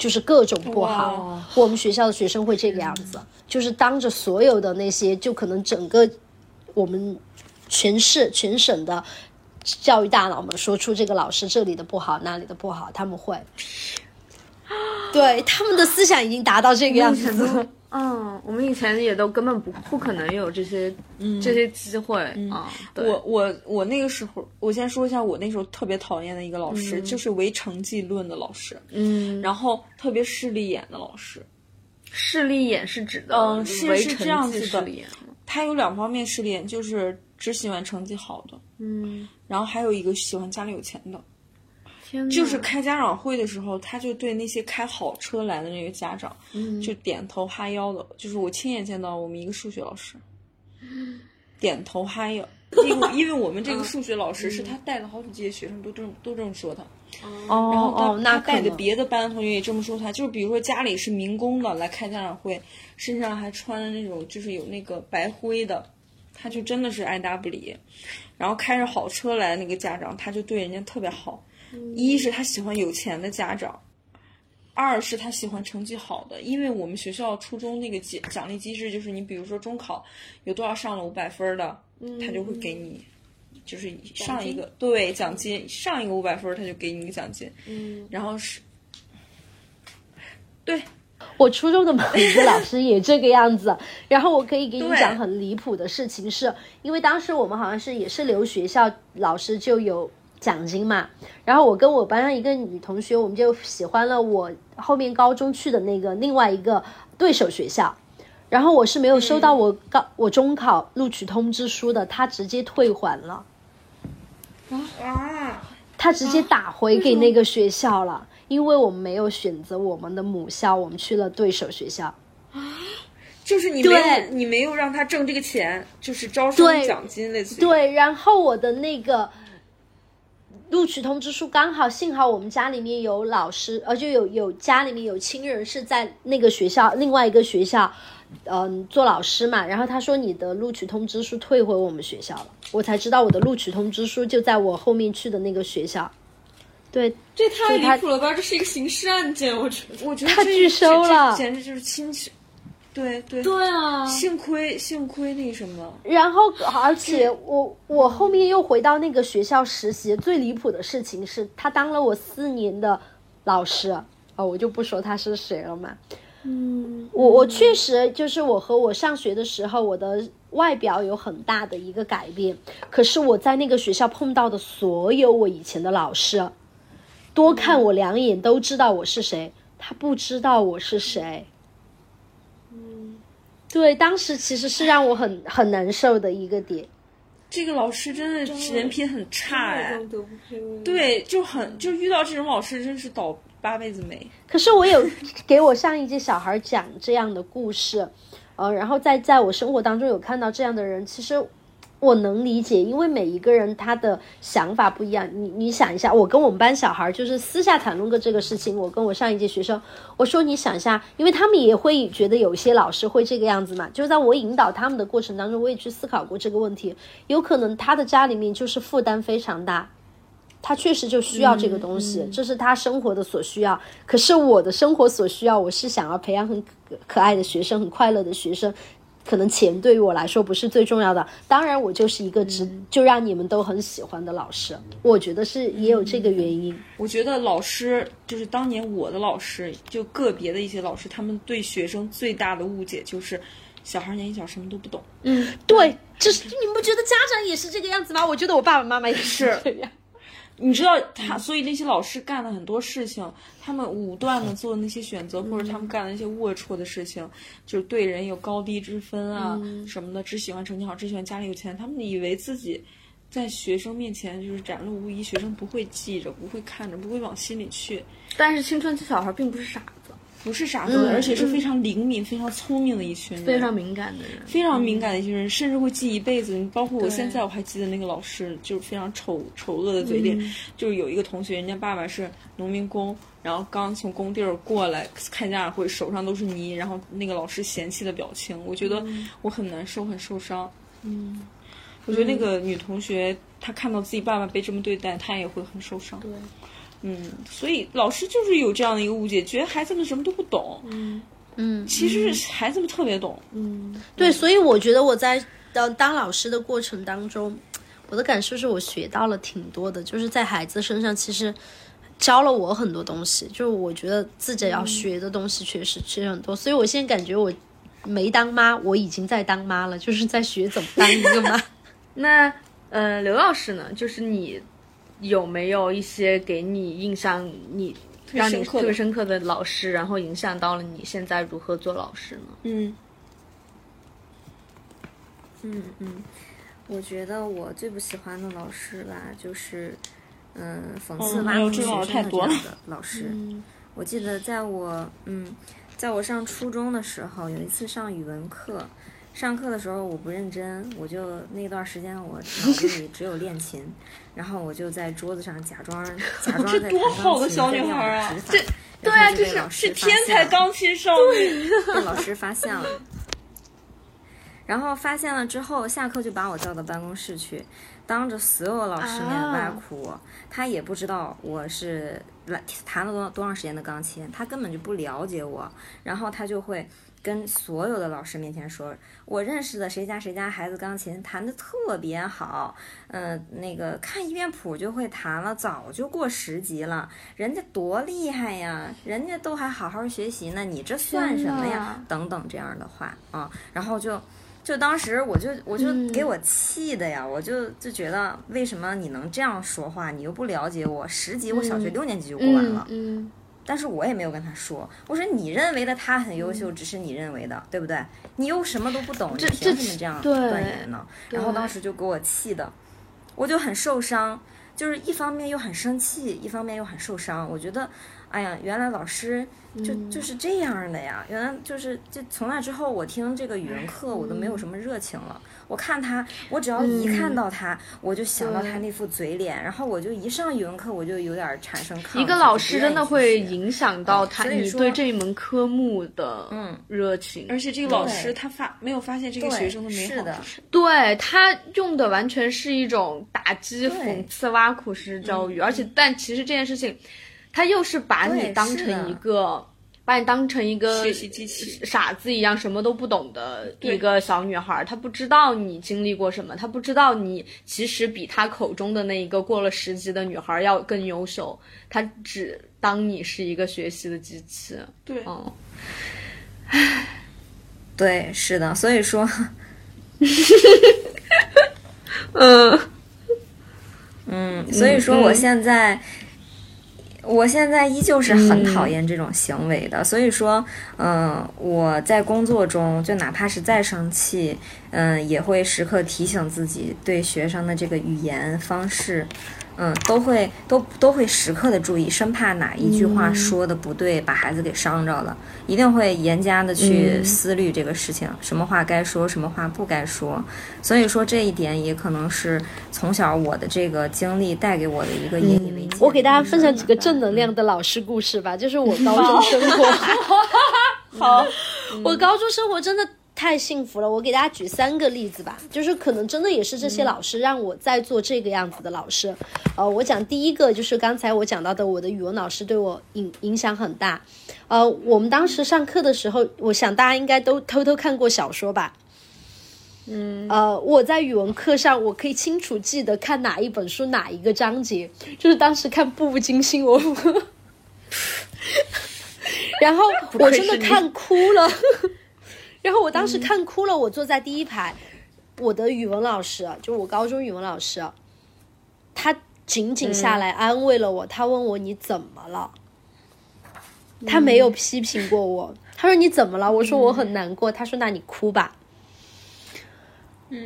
就是各种不好。我们学校的学生会这个样子，就是当着所有的那些，就可能整个我们全市全省的教育大佬们说出这个老师这里的不好，那里的不好，他们会。对他们的思想已经达到这个样子了。嗯，我们以前也都根本不不可能有这些、这些机会啊、对我我我那个时候，我先说一下我那时候特别讨厌的一个老师，就是唯成绩论的老师，嗯，然后特别势利眼的老师。势利眼是指的嗯是是这样子的他有两方面势利眼，就是只喜欢成绩好的，嗯，然后还有一个喜欢家里有钱的。天，就是开家长会的时候，他就对那些开好车来的那个家长，嗯就点头哈腰的。就是我亲眼见到我们一个数学老师，点头哈腰，因为因为我们这个数学老师是他带了好几届学生都这么都这么说他，哦然后他、哦，那带的别的班的同学也这么说他，就是比如说家里是民工的来开家长会，身上还穿的那种就是有那个白灰的，他就真的是爱答不理。然后开着好车来的那个家长，他就对人家特别好。一是他喜欢有钱的家长，二是他喜欢成绩好的，因为我们学校初中那个奖奖励机制就是你比如说中考有多少上了五百分的，他就会给你。就是上一个对奖金，上一个五百分他就给你一个奖金，嗯，然后是，对，我初中的某一个老师也这个样子，<laughs> 然后我可以给你讲很离谱的事情，是因为当时我们好像是也是留学校，老师就有奖金嘛，然后我跟我班上一个女同学，我们就喜欢了我后面高中去的那个另外一个对手学校，然后我是没有收到我高我中考录取通知书的，他直接退还了。啊！他直接打回给那个学校了，因为我们没有选择我们的母校，我们去了对手学校。啊！就是你没有，你没有让他挣这个钱，就是招生奖金类似。对，然后我的那个录取通知书刚好，幸好我们家里面有老师，而且有有家里面有亲人是在那个学校，另外一个学校。嗯，做老师嘛，然后他说你的录取通知书退回我们学校了，我才知道我的录取通知书就在我后面去的那个学校。<laughs> 对，这太离谱了吧？这是一个刑事案件，我觉得，我觉得他拒收了，简直就是亲戚。对对对啊！幸亏幸亏那什么，然后而且我我后面又回到那个学校实习，最离谱的事情是他当了我四年的老师，哦，我就不说他是谁了嘛。嗯，我我确实就是我和我上学的时候，我的外表有很大的一个改变。可是我在那个学校碰到的所有我以前的老师，多看我两眼都知道我是谁，他不知道我是谁。嗯，对，当时其实是让我很很难受的一个点。这个老师真的人品很差哎，对，就很就遇到这种老师真是倒。八辈子霉。可是我有给我上一届小孩讲这样的故事，呃，然后在在我生活当中有看到这样的人，其实我能理解，因为每一个人他的想法不一样。你你想一下，我跟我们班小孩就是私下谈论过这个事情，我跟我上一届学生，我说你想一下，因为他们也会觉得有些老师会这个样子嘛，就在我引导他们的过程当中，我也去思考过这个问题，有可能他的家里面就是负担非常大。他确实就需要这个东西，这是他生活的所需要。可是我的生活所需要，我是想要培养很可爱的学生，很快乐的学生。可能钱对于我来说不是最重要的。当然，我就是一个只就让你们都很喜欢的老师。我觉得是也有这个原因。我觉得老师就是当年我的老师，就个别的一些老师，他们对学生最大的误解就是小孩年纪小，什么都不懂。嗯，对，就是你们不觉得家长也是这个样子吗？我觉得我爸爸妈妈也是这样。你知道他，所以那些老师干的很多事情，他们武断的做那些选择，或者他们干的那些龌龊的事情，就是对人有高低之分啊什么的，只喜欢成绩好，只喜欢家里有钱。他们以为自己在学生面前就是展露无遗，学生不会记着，不会看着，不会往心里去。但是青春期小孩并不是傻。不是傻子，而且是非常灵敏、非常聪明的一群人，非常敏感的人，非常敏感的一群人，甚至会记一辈子。你包括我现在我还记得那个老师，就是非常丑丑恶的嘴脸。就是有一个同学，人家爸爸是农民工，然后刚从工地儿过来开家长会，手上都是泥，然后那个老师嫌弃的表情，我觉得我很难受，很受伤。嗯，我觉得那个女同学她看到自己爸爸被这么对待，她也会很受伤。对。嗯，所以老师就是有这样的一个误解，觉得孩子们什么都不懂。嗯嗯，其实孩子们特别懂。嗯，对，所以我觉得我在当当老师的过程当中，我的感受是我学到了挺多的，就是在孩子身上其实教了我很多东西。就是我觉得自己要学的东西确实确实很多，所以我现在感觉我没当妈，我已经在当妈了，就是在学怎么当一个妈。<laughs> 那呃，刘老师呢？就是你。有没有一些给你印象、你让你特别深刻的老师，然后影响到了你现在如何做老师呢？嗯，嗯嗯，我觉得我最不喜欢的老师吧，就是嗯讽刺挖苦学生的这样的老师。我记得在我嗯，在我上初中的时候，有一次上语文课。上课的时候我不认真，我就那段时间我脑子里只有练琴，然后我就在桌子上假装 <laughs> 假装在弹钢琴，在练啊！指法。对啊，这是是天才钢琴少女。被老师发现了。然后发现了之后，下课就把我叫到办公室去，当着所有老师面啊挖苦我。他也不知道我是来弹了多多长时间的钢琴，他根本就不了解我。然后他就会跟所有的老师面前说，我认识的谁家谁家孩子钢琴弹得特别好，嗯、那个看一遍谱就会弹了，早就过十级了，人家多厉害呀，人家都还好好学习呢，你这算什么呀？等等这样的话啊，然后就。就当时我就我就嗯给我气的呀，我就就觉得为什么你能这样说话？你又不了解我，十级我小学六年级就过完了，嗯但是我也没有跟他说，我说你认为的他很优嗯秀，只是你认为的，对不对？你又什么都不懂，你这凭这什么这样对断言呢？然后当时就给我气的，我就很受伤，就是一方面又很生气，一方面又很受伤。我觉得，哎呀，原来老师就、嗯就是这样的呀，原来就是就从那之后，我听这个语文课我都没有嗯什么热情了。我看他，我只要一看到他，我就想到他那副嘴脸，然后我就一上语文课我就有点产生抗拒。一个老师真的会影响到他你对这一门科目的嗯热情，而且这个老师他发没有发现这个学生的美好是的之处，对他用的完全是一种打击、讽刺、挖苦式教育，而且但其实这件事情，他又是把你当成一个，把你当成一个学习机器傻子一样，什么都不懂的一个小女孩儿。她不知道你经历过什么，她不知道你其实比她口中的那一个过了十级的女孩要更优秀。她只当你是一个学习的机器。对，嗯，对，是的，所以说，<laughs> 嗯嗯，所以说我现在，我现在依旧是很讨厌这种行为的。所以说，嗯、我在工作中，就哪怕是再生气，嗯、也会时刻提醒自己对学生的这个语言方式。嗯，都会都都会时刻的注意，生怕哪一句话说的不对，把孩子给伤着了，一定会严加的去思虑这个事情，什么话该说，什么话不该说。所以说这一点也可能是从小我的这个经历带给我的一个引以为戒。我给大家分享几个正能量的老师故事吧，就是我 <laughs> 高中生活。好，<laughs> 我高中生活真的太幸福了。我给大家举三个例子吧，就是可能真的也是这些老师让我在做这个样子的老师。呃，我讲第一个就是刚才我讲到的，我的语文老师对我影影响很大。呃，我们当时上课的时候，我想大家应该都偷偷看过小说吧。嗯，呃，我在语文课上，我可以清楚记得看哪一本书哪一个章节，就是当时看《步步惊心》，我，<laughs> 然后我真的看哭了，然后我当时看哭了，我坐在第一排，我的语文老师，就我高中语文老师，他紧紧下来安慰了我，他问我你怎么了，他没有批评过我，他说你怎么了？我说我很难过，他说那你哭吧。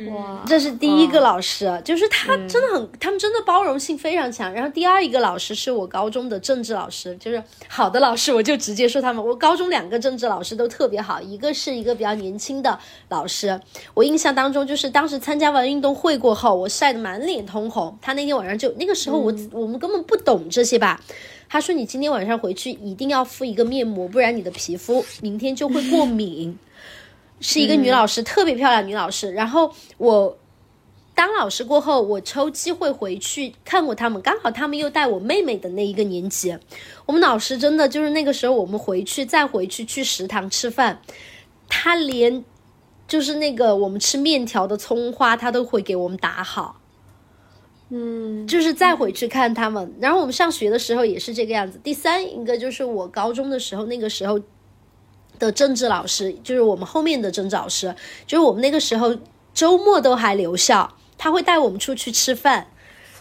哇，这是第一个老师，就是他真的很，他们真的包容性非常强。然后第二一个老师是我高中的政治老师，就是好的老师，我就直接说他们。我高中两个政治老师都特别好，一个是一个比较年轻的老师，我印象当中就是当时参加完运动会过后，我晒得满脸通红。他那天晚上就那个时候我、我们根本不懂这些吧。他说：“你今天晚上回去一定要敷一个面膜，不然你的皮肤明天就会过敏。”是一个女老师，特别漂亮女老师。然后我当老师过后，我抽机会回去看过他们，刚好他们又带我妹妹的那一个年级。我们老师真的就是那个时候，我们回去再回去去食堂吃饭，他连就是那个我们吃面条的葱花，他都会给我们打好。嗯，就是再回去看他们。然后我们上学的时候也是这个样子。第三一个就是我高中的时候，那个时候的政治老师，就是我们后面的政治老师，就是我们那个时候周末都还留校，他会带我们出去吃饭，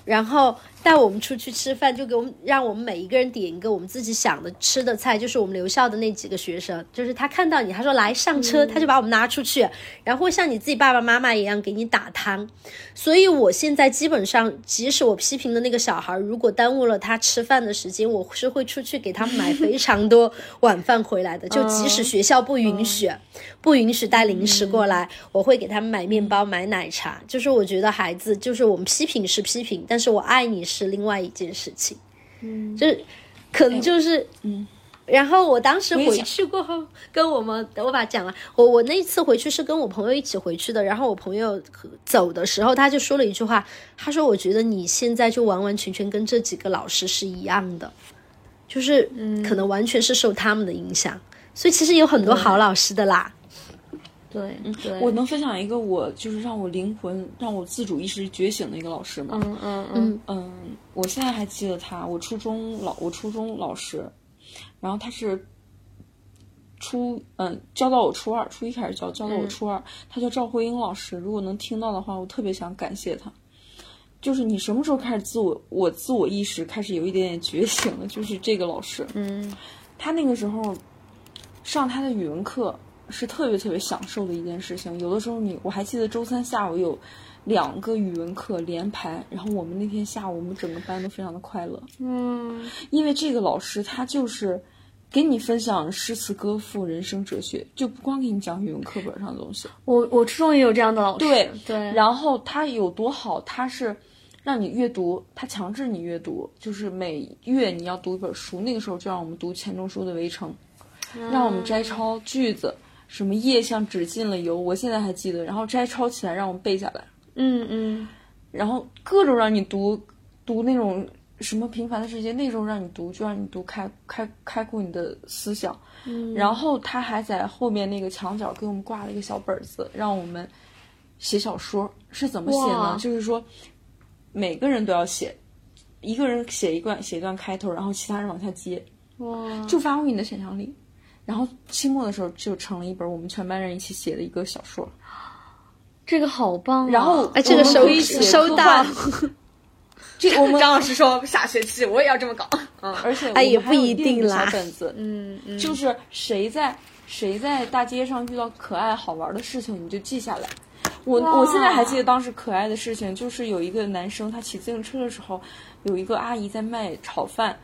然后。带我们出去吃饭，就给我们让我们每一个人点一个我们自己想的吃的菜，就是我们留校的那几个学生，就是他看到你，他说来上车，他就把我们拉出去，然后会像你自己爸爸妈妈一样给你打汤。所以我现在基本上，即使我批评的那个小孩，如果耽误了他吃饭的时间，我是会出去给他买非常多晚饭回来的。<laughs> 就即使学校不允许，不允许带零食过来，我会给他们买面包、买奶茶。就是我觉得孩子，就是我们批评是批评，但是我爱你是另外一件事情。嗯，就是可能就是嗯。然后我当时回去过后，跟我们我把讲了。我我那一次回去是跟我朋友一起回去的。然后我朋友走的时候，他就说了一句话，他说：“我觉得你现在就完完全全跟这几个老师是一样的，就是可能完全是受他们的影响。所以其实有很多好老师的啦。对，对，我能分享一个我就是让我灵魂让我自主意识觉醒的一个老师吗？嗯嗯嗯嗯，我现在还记得他，我初中老我初中老师，然后他是初嗯教到我初二，初一开始教，教到我初二，他叫赵慧英老师。如果能听到的话，我特别想感谢他。就是你什么时候开始自我我自我意识开始有一点点觉醒了？就是这个老师，嗯他那个时候上他的语文课是特别特别享受的一件事情。有的时候你我还记得周三下午有两个语文课连排，然后我们那天下午我们整个班都非常的快乐，嗯因为这个老师他就是给你分享诗词歌赋、人生哲学，就不光给你讲语文课本上的东西。我我初中也有这样的老师，对对，然后他有多好，他是让你阅读，他强制你阅读，就是每月你要读一本书。那个时候就让我们读钱钟书的《围城》，让我们摘抄句子，什么叶像纸进了油，我现在还记得。然后摘抄起来让我们背下来，嗯嗯然后各种让你读读那种什么《平凡的世界》，那时候让你读就让你读开开开阔你的思想。嗯，然后他还在后面那个墙角给我们挂了一个小本子，让我们写小说。是怎么写呢？就是说每个人都要写，一个人写一段写一段开头，然后其他人往下接，哇，就发挥你的想象力。然后期末的时候就成了一本我们全班人一起写的一个小说。这个好棒啊！然后哎这个收可以收到。这我们张老师说下学期我也要这么搞，嗯 <laughs> 而且我哎也们还有不一定啦小本子，嗯嗯，就是谁在谁在大街上遇到可爱好玩的事情，你就记下来。我我现在还记得当时可爱的事情，就是有一个男生他骑自行车的时候，有一个阿姨在卖炒饭，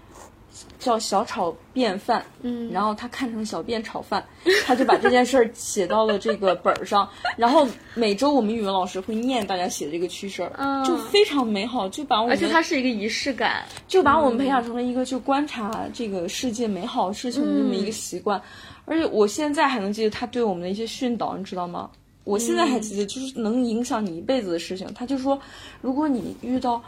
叫小炒便饭，嗯。然后他看成小便炒饭，他就把这件事儿写到了这个本儿上，然后每周我们语文老师会念大家写的这个趣事儿，嗯就非常美好，就把我们而且它是一个仪式感，就把我们培养成了一个就观察这个世界美好事情的这么一个习惯，而且我现在还能记得他对我们的一些训导，你知道吗？我现在还记得，就是能影响你一辈子的事情。他就说，如果你遇到，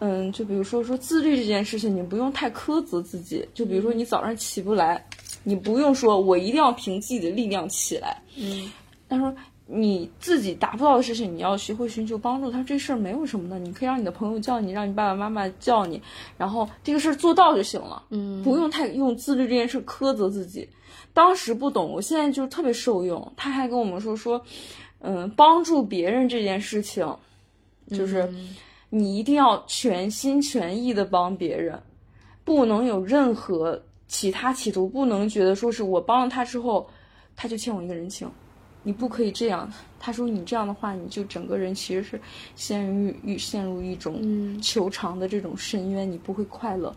嗯，就比如说说自律这件事情，你不用太苛责自己。就比如说你早上起不来，你不用说我一定要凭自己的力量起来。嗯，他说你自己达不到的事情，你要学会寻求帮助。他说这事儿没有什么的，你可以让你的朋友叫你，让你爸爸妈妈叫你，然后这个事儿做到就行了。嗯不用太用自律这件事苛责自己。当时不懂，我现在就特别受用。他还跟我们说说，嗯，帮助别人这件事情，就是你一定要全心全意的帮别人，不能有任何其他企图，不能觉得说是我帮了他之后，他就欠我一个人情。你不可以这样。他说你这样的话，你就整个人其实是陷入一陷入一种嗯求偿的这种深渊，你不会快乐。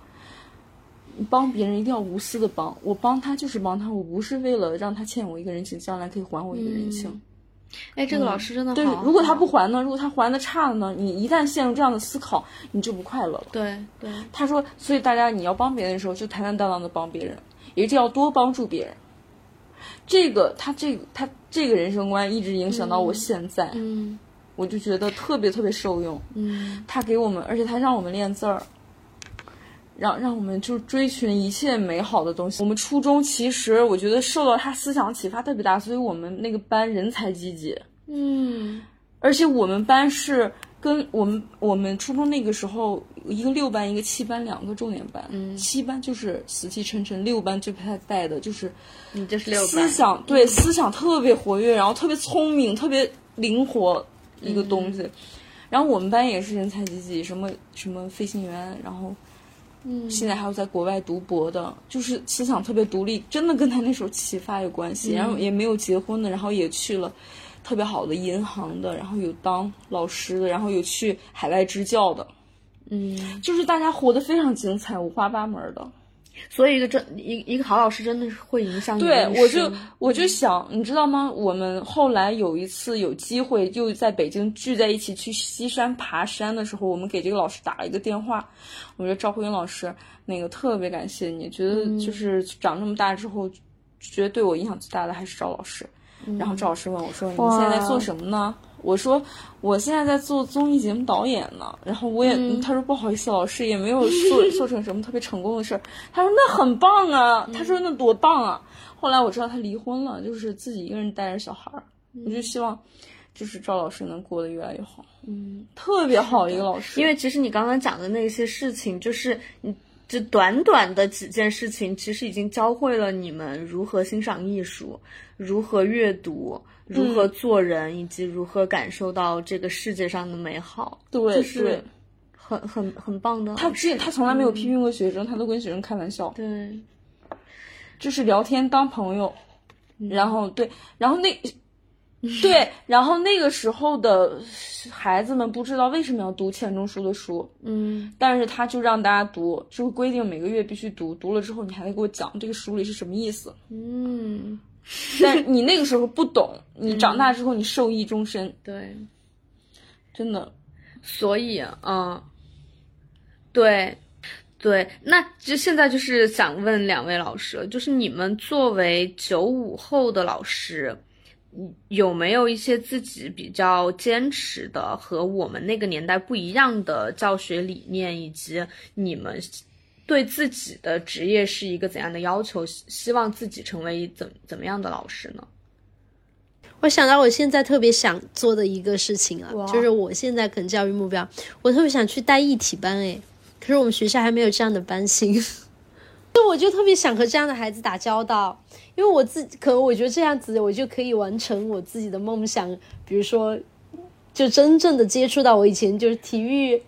你帮别人一定要无私的帮，我帮他就是帮他，我不是为了让他欠我一个人情，将来可以还我一个人情。哎，这个老师真的好对好，如果他不还呢？如果他还的差了呢？你一旦陷入这样的思考，你就不快乐了。对对，他说，所以大家你要帮别人的时候，就坦坦荡荡的帮别人，一定要多帮助别人。这个他这个他这个人生观一直影响到我现在，嗯我就觉得特别特别受用。嗯他给我们，而且他让我们练字儿，让让我们就追寻一切美好的东西。我们初中其实我觉得受到他思想启发特别大，所以我们那个班人才济济，嗯而且我们班是跟我们我们初中那个时候一个六班一个七班两个重点班，嗯七班就是死气沉沉，六班最被他带的就是你这是六班思，想对思想特别活跃，然后特别聪明，特别灵活一个东西。然后我们班也是人才济济，什么什么飞行员，然后嗯现在还有在国外读博的，就是思想特别独立，真的跟他那时候启发有关系。然后也没有结婚的，然后也去了特别好的银行的，然后有当老师的，然后有去海外支教的，嗯，就是大家活得非常精彩，五花八门的。所以一个真一一个好老师真的是会影响你对，我就我就想，你知道吗？我们后来有一次有机会，就在北京聚在一起去西山爬山的时候，我们给这个老师打了一个电话。我觉得赵慧英老师，那个特别感谢你，觉得就是长这么大之后，觉得对我影响最大的还是赵老师。然后赵老师问我说：“你现在在做什么呢？”我说：“我现在在做综艺节目导演呢。”然后我也，他说：“不好意思，老师也没有做 <laughs> 做成什么特别成功的事儿。”他说：“那很棒啊！”他说：“那多棒啊！”后来我知道他离婚了，就是自己一个人带着小孩儿。我就希望，就是赵老师能过得越来越好。嗯，特别好一个老师，因为其实你刚刚讲的那些事情，就是你这短短的几件事情，其实已经教会了你们如何欣赏艺术，如何阅读，如何做人，以及如何感受到这个世界上的美好。对就是很很很棒的他老师。自他从来没有批评过学生，他都跟学生开玩笑。对，就是聊天当朋友，然后对，然后那。对，<laughs> 然后那个时候的孩子们不知道为什么要读钱钟书的书，嗯但是他就让大家读，就规定每个月必须读，读了之后你还得给我讲这个书里是什么意思。嗯，<laughs> 但你那个时候不懂，你长大之后你受益终身，对。真的。所以，嗯，对，对，那就现在就是想问两位老师，就是你们作为九五后的老师，嗯有没有一些自己比较坚持的和我们那个年代不一样的教学理念，以及你们对自己的职业是一个怎样的要求？希希望自己成为怎怎么样的老师呢？我想到我现在特别想做的一个事情啊，就是我现在可能教育目标，我特别想去带艺体班哎，可是我们学校还没有这样的班型，<laughs> 就我就特别想和这样的孩子打交道，因为我自己可能我觉得这样子我就可以完成我自己的梦想，比如说就真正的接触到我以前就是体育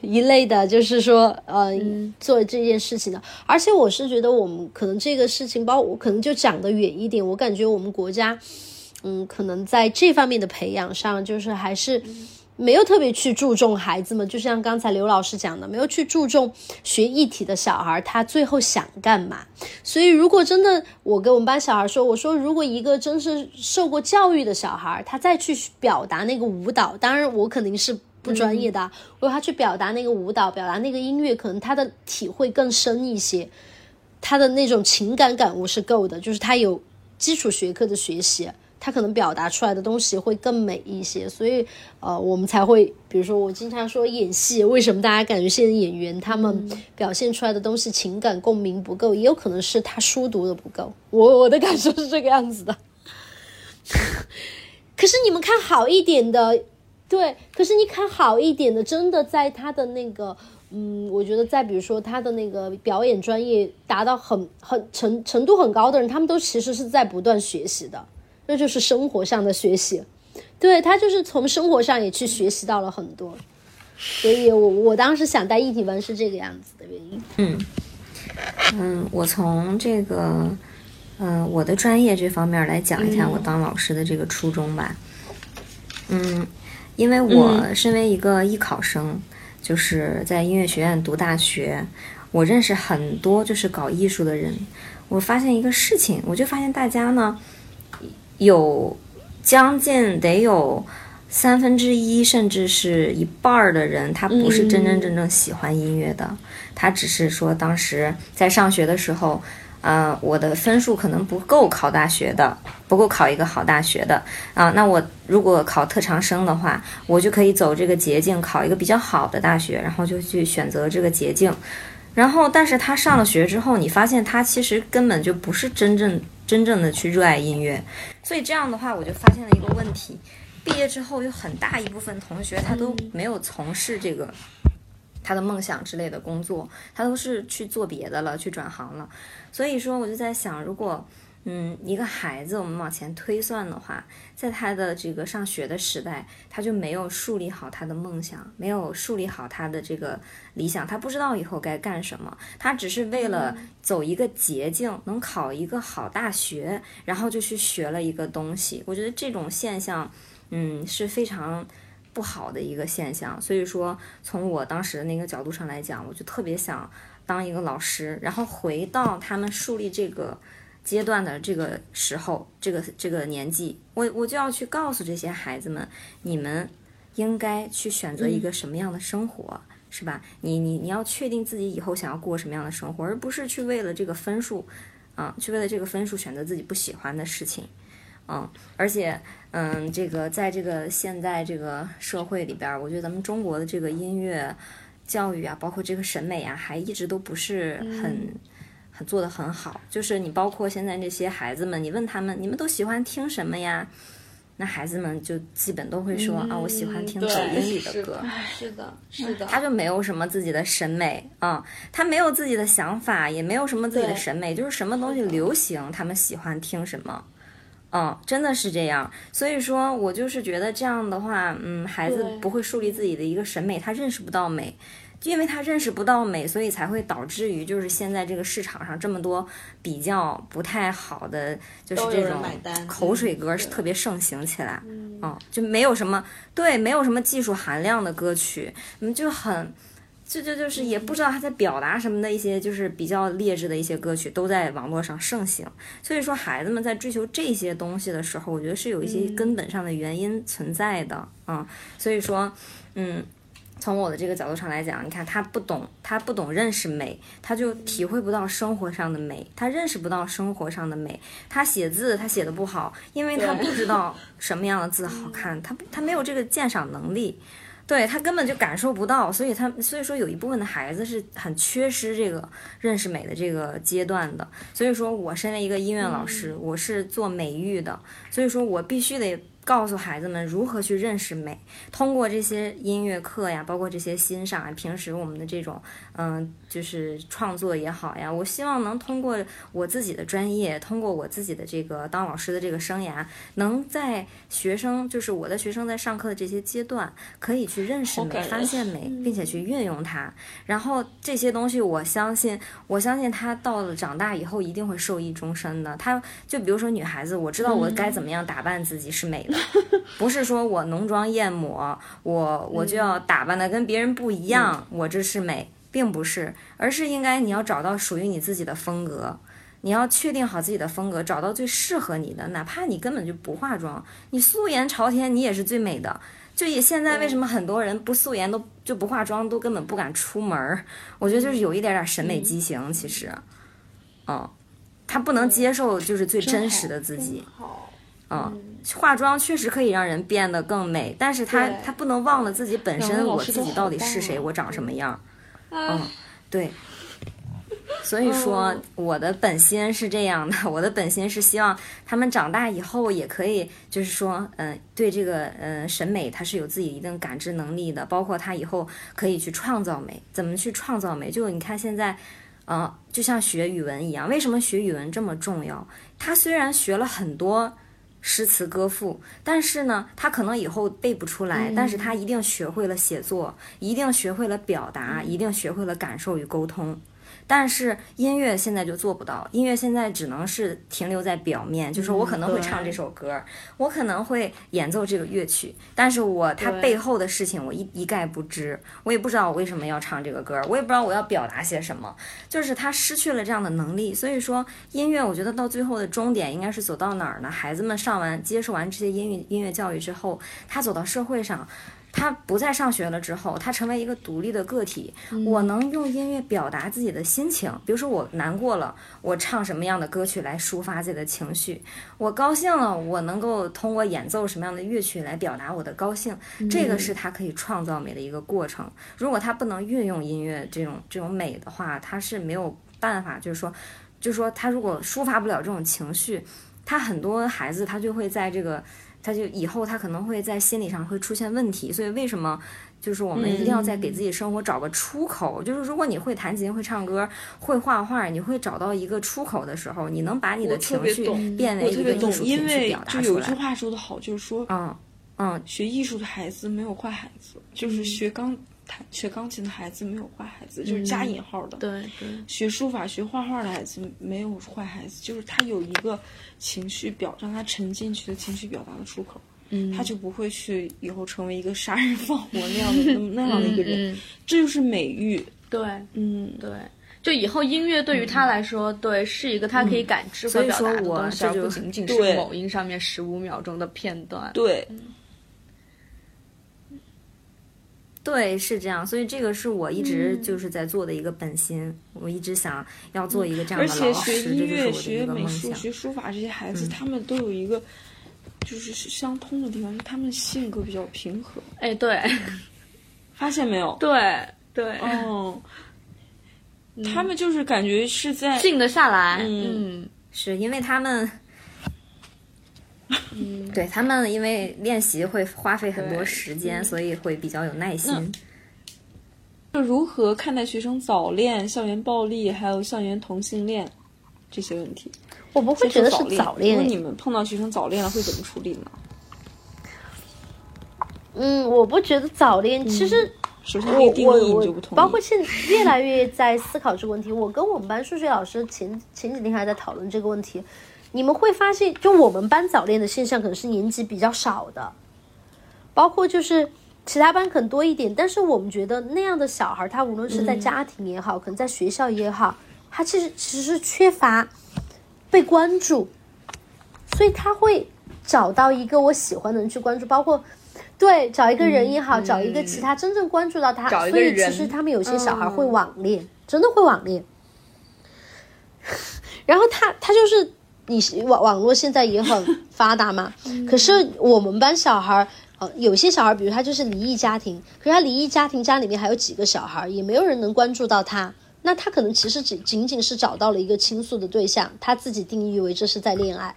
一类的，就是说呃、做这件事情的，而且我是觉得我们可能这个事情，包括我可能就讲得远一点，我感觉我们国家。嗯，可能在这方面的培养上，就是还是没有特别去注重孩子们，就像刚才刘老师讲的，没有去注重学艺体的小孩他最后想干嘛。所以，如果真的我跟我们班小孩说，我说如果一个真是受过教育的小孩，他再去表达那个舞蹈，当然我肯定是。不专业的啊，如果他去表达那个舞蹈，表达那个音乐，可能他的体会更深一些，他的那种情感感悟是够的，就是他有基础学科的学习，他可能表达出来的东西会更美一些，所以呃，我们才会，比如说我经常说演戏，为什么大家感觉现在演员他们表现出来的东西情感共鸣不够，也有可能是他书读的不够，我我的感受是这个样子的。<laughs> 可是你们看好一点的，对，可是你看好一点的，真的在他的那个。嗯，我觉得在比如说他的那个表演专业达到很很程程度很高的人，他们都其实是在不断学习的，那就是生活上的学习。对他就是从生活上也去学习到了很多，所以我我当时想带艺体班是这个样子的原因。嗯，我从这个，嗯、我的专业这方面来讲一下我当老师的这个初衷吧。嗯，因为我身为一个艺考生，就是在音乐学院读大学，我认识很多就是搞艺术的人。我发现一个事情，我就发现大家呢，有将近得有三分之一，甚至是一半儿的人，他不是真真正正喜欢音乐的，他只是说当时在上学的时候，呃，我的分数可能不够考大学的，不够考一个好大学的啊、那我如果考特长生的话，我就可以走这个捷径，考一个比较好的大学，然后就去选择这个捷径。然后，但是他上了学之后，你发现他其实根本就不是真正真正的去热爱音乐，所以这样的话，我就发现了一个问题：毕业之后有很大一部分同学他都没有从事这个他的梦想之类的工作，他都是去做别的了，去转行了。所以说，我就在想，如果嗯一个孩子我们往前推算的话，在他的这个上学的时代，他就没有树立好他的梦想，没有树立好他的这个理想，他不知道以后该干什么，他只是为了走一个捷径，能考一个好大学，然后就去学了一个东西。我觉得这种现象，嗯，是非常。不好的一个现象，所以说从我当时的那个角度上来讲，我就特别想当一个老师，然后回到他们树立这个阶段的这个时候，这个这个年纪，我我就要去告诉这些孩子们，你们应该去选择一个什么样的生活，是吧？你你你要确定自己以后想要过什么样的生活，而不是去为了这个分数，啊，去为了这个分数选择自己不喜欢的事情，嗯，而且，嗯，这个在这个现在这个社会里边，我觉得咱们中国的这个音乐。教育啊，包括这个审美啊，还一直都不是很很做的很好。就是你包括现在这些孩子们，你问他们，你们都喜欢听什么呀？那孩子们就基本都会说啊，我喜欢听抖音里的歌。是的，是的。他就没有什么自己的审美啊，他没有自己的想法，也没有什么自己的审美，就是什么东西流行，他们喜欢听什么。嗯，真的是这样。所以说我就是觉得这样的话，嗯，孩子不会树立自己的一个审美，他认识不到美，因为他认识不到美，所以才会导致于就是现在这个市场上这么多比较不太好的，就是这种口水歌是特别盛行起来。嗯，就没有什么对，没有什么技术含量的歌曲，嗯，就很。就就就是也不知道他在表达什么的一些就是比较劣质的一些歌曲都在网络上盛行，所以说孩子们在追求这些东西的时候，我觉得是有一些根本上的原因存在的啊。所以说，嗯，从我的这个角度上来讲，你看他不懂，他不懂认识美，他就体会不到生活上的美，他认识不到生活上的美。他写字他写的不好，因为他不知道 <laughs> 什么样的字好看，他他没有这个鉴赏能力。对他根本就感受不到，所以他所以说有一部分的孩子是很缺失这个认识美的这个阶段的。所以说我身为一个音乐老师，我是做美育的，所以说我必须得。告诉孩子们如何去认识美，通过这些音乐课呀，包括这些欣赏啊，平时我们的这种，嗯，就是创作也好呀，我希望能通过我自己的专业，通过我自己的这个当老师的这个生涯，能在学生，就是我的学生在上课的这些阶段，可以去认识美，发现美，并且去运用它。然后这些东西，我相信，我相信他到了长大以后一定会受益终身的。他就比如说女孩子，我知道我该怎么样打扮自己是美的。<laughs> 不是说我浓妆艳抹，我我就要打扮的跟别人不一样，我这是美，并不是，而是应该你要找到属于你自己的风格，你要确定好自己的风格，找到最适合你的，哪怕你根本就不化妆，你素颜朝天，你也是最美的。就也现在为什么很多人不素颜都就不化妆，都根本不敢出门？我觉得就是有一点点审美畸形，其实，嗯，他不能接受就是最真实的自己。嗯，化妆确实可以让人变得更美，但是他他不能忘了自己本身，我自己到底是谁，我长什么样。嗯，对。所以说，我的本心是这样的，我的本心是希望他们长大以后也可以，就是说，嗯，对这个，嗯，审美他是有自己一定感知能力的，包括他以后可以去创造美，怎么去创造美？就你看现在，嗯，就像学语文一样，为什么学语文这么重要？他虽然学了很多。诗词歌赋，但是呢，他可能以后背不出来，但是他一定学会了写作，一定学会了表达，一定学会了感受与沟通。但是音乐现在就做不到，音乐现在只能是停留在表面，就是我可能会唱这首歌，我可能会演奏这个乐曲，但是我它背后的事情我一一概不知，我也不知道我为什么要唱这个歌，我也不知道我要表达些什么，就是他失去了这样的能力。所以说，音乐我觉得到最后的终点应该是走到哪儿呢？孩子们上完接受完这些音乐音乐教育之后，他走到社会上。他不再上学了之后，他成为一个独立的个体。我能用音乐表达自己的心情，比如说我难过了，我唱什么样的歌曲来抒发自己的情绪；我高兴了，我能够通过演奏什么样的乐曲来表达我的高兴。这个是他可以创造美的一个过程。如果他不能运用音乐这种这种美的话，他是没有办法，就是说，就是说他如果抒发不了这种情绪，他很多孩子他就会在这个。他就以后他可能会在心理上会出现问题，所以为什么就是我们一定要在给自己生活找个出口？就是如果你会弹琴、会唱歌、会画画，你会找到一个出口的时候，你能把你的情绪变为一个艺术品去表达出来。就有句话说的好，就是说，嗯嗯，学艺术的孩子没有坏孩子，就是学钢。弹学钢琴的孩子没有坏孩子，就是加引号的。对对，学书法、学画画的孩子没有坏孩子，就是他有一个情绪表，让他沉进去的情绪表达的出口，嗯，他就不会去以后成为一个杀人放火那样的那 <laughs> 样的一个人。这就是美育。对，嗯，对。就以后音乐对于他来说，对是一个他可以感知和表达的说我东西，就而不仅仅是某音上面十五秒钟的片段。对，对，是这样，所以这个是我一直嗯就是在做的一个本心，我一直想要做一个这样的老且学师，这就是音乐、学美术。学书法这些孩子，他们都有一个就是相通的地方，就是他们性格比较平和，哎，对 <laughs> 发现没有？对对，哦，他们就是感觉是在静得下来。嗯嗯，是因为他们，对他们因为练习会花费很多时间，所以会比较有耐心。就如何看待学生早恋、校园暴力，还有校园同性恋这些问题？我不会觉得是恋。早恋如果，你们碰到学生早恋了，会怎么处理呢？嗯，我不觉得早恋，其实首先，这我个定义就不同包括现越来越在思考这个问题。我跟我们班数学老师前前几天还在讨论这个问题。你们会发现，就我们班早恋的现象，可能是年级比较少的，包括就是其他班可能多一点。但是我们觉得那样的小孩，他无论是在家庭也好，可能在学校也好，他其实其实是缺乏被关注，所以他会找到一个我喜欢的人去关注，包括。对，找一个人也好，找一个其他真正关注到他，所以其实他们有些小孩会网恋，真的会网恋。<laughs> 然后他他就是你网网络现在也很发达嘛，可是我们班小孩儿。呃，有些小孩，比如他就是离异家庭，可是他离异家庭家里面还有几个小孩，也没有人能关注到他。那他可能其实只仅仅是找到了一个倾诉的对象，他自己定义为这是在恋爱。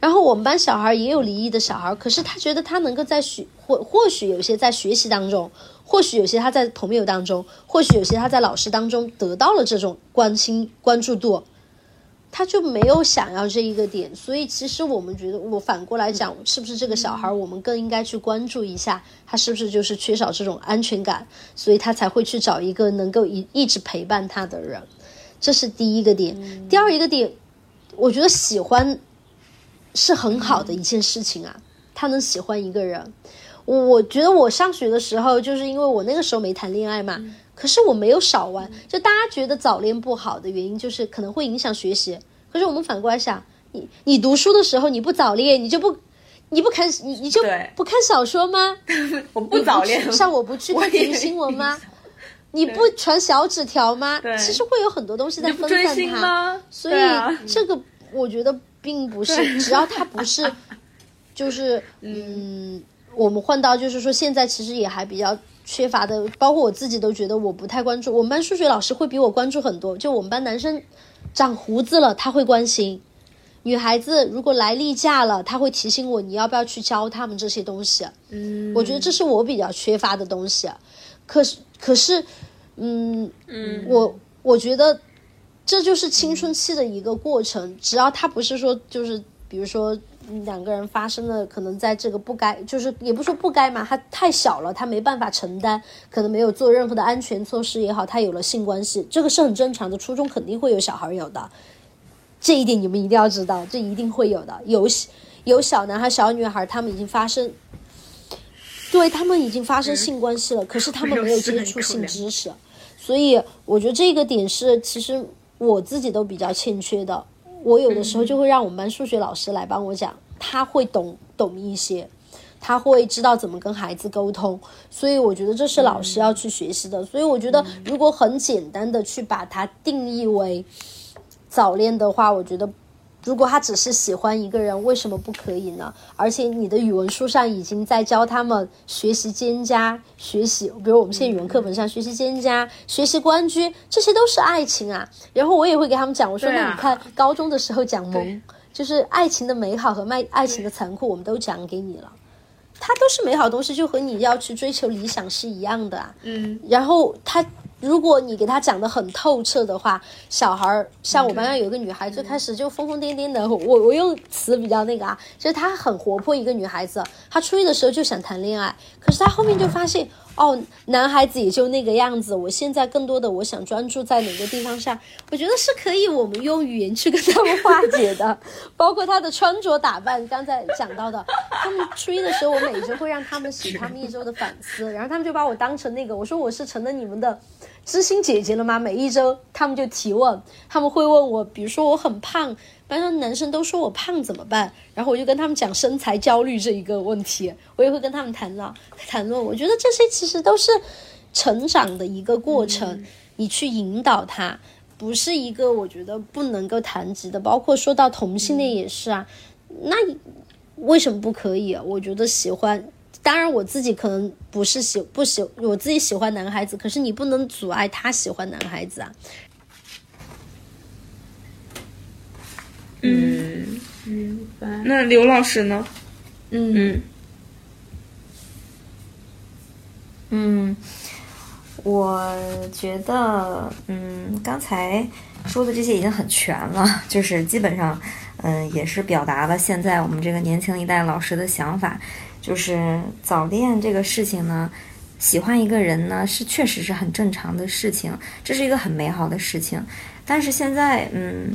然后我们班小孩也有离异的小孩，可是他觉得他能够在学或或许有些在学习当中，或许有些他在朋友当中，或许有些他在老师当中得到了这种关心关注度，他就没有想要这一个点。所以其实我们觉得，我反过来讲，是不是这个小孩我们更应该去关注一下，他是不是就是缺少这种安全感，所以他才会去找一个能够一一直陪伴他的人，这是第一个点。第二一个点，我觉得喜欢。是很好的一件事情啊，他能喜欢一个人。我我觉得我上学的时候，就是因为我那个时候没谈恋爱嘛，可是我没有少玩。就大家觉得早恋不好的原因，就是可能会影响学习。可是我们反过来想，你你读书的时候你不早恋，你就不你不看你你就不看小说吗？<laughs> 我不早恋，像我不去看体育新闻吗？你不传小纸条吗？其实会有很多东西在分散它。星吗？所以啊这个我觉得并不是，只要他不是，<laughs> 就是嗯，我们换到就是说现在其实也还比较缺乏的，包括我自己都觉得我不太关注。我们班数学老师会比我关注很多，就我们班男生长胡子了，他会关心。女孩子如果来例假了，他会提醒我你要不要去教他们这些东西。嗯，我觉得这是我比较缺乏的东西。可是，可是，嗯嗯，我我觉得这就是青春期的一个过程。只要他不是说，就是比如说两个人发生了，可能在这个不该，就是也不说不该嘛，他太小了，他没办法承担，可能没有做任何的安全措施也好，他有了性关系，这个是很正常的。初中肯定会有小孩有的，这一点你们一定要知道，这一定会有的。有有小男孩、小女孩，他们已经发生。对他们已经发生性关系了，可是他们没有接触性知识，<laughs> 所以我觉得这个点是其实我自己都比较欠缺的。我有的时候就会让我们班数学老师来帮我讲，他会懂懂一些，他会知道怎么跟孩子沟通，所以我觉得这是老师要去学习的。所以我觉得如果很简单的去把它定义为早恋的话，我觉得。如果他只是喜欢一个人，为什么不可以呢？而且你的语文书上已经在教他们学习兼加，学习，比如我们现在语文课本上学习兼加、学习关雎，这些都是爱情啊。然后我也会给他们讲，我说、啊那你看高中的时候讲萌，就是爱情的美好和爱爱情的残酷，我们都讲给你了。它都是美好东西，就和你要去追求理想是一样的啊。嗯，然后他，如果你给他讲的很透彻的话，小孩儿像我班上有一个女孩，最开始就疯疯癫癫的，我我用词比较那个啊，就是她很活泼一个女孩子，她初一的时候就想谈恋爱，可是她后面就发现，哦，男孩子也就那个样子。我现在更多的我想专注在哪个地方上，我觉得是可以我们用语言去跟他们化解的。包括他的穿着打扮，刚才讲到的，他们初一的时候，我每周会让他们写他们一周的反思，然后他们就把我当成那个，我说我是成了你们的知心姐姐了吗？每一周他们就提问，他们会问我，比如说我很胖。班上男生都说我胖怎么办？然后我就跟他们讲身材焦虑这一个问题，我也会跟他们谈了谈论。我觉得这些其实都是成长的一个过程，你去引导他，不是一个我觉得不能够谈及的。包括说到同性恋也是啊，那为什么不可以？我觉得喜欢，当然我自己可能不是喜不喜，我自己喜欢男孩子，可是你不能阻碍他喜欢男孩子啊。嗯，明白。那刘老师呢？嗯嗯，我觉得，嗯，刚才说的这些已经很全了，<laughs> 就是基本上，嗯，也是表达了现在我们这个年轻一代老师的想法，就是早恋这个事情呢，喜欢一个人呢是确实是很正常的事情，这是一个很美好的事情，但是现在，嗯。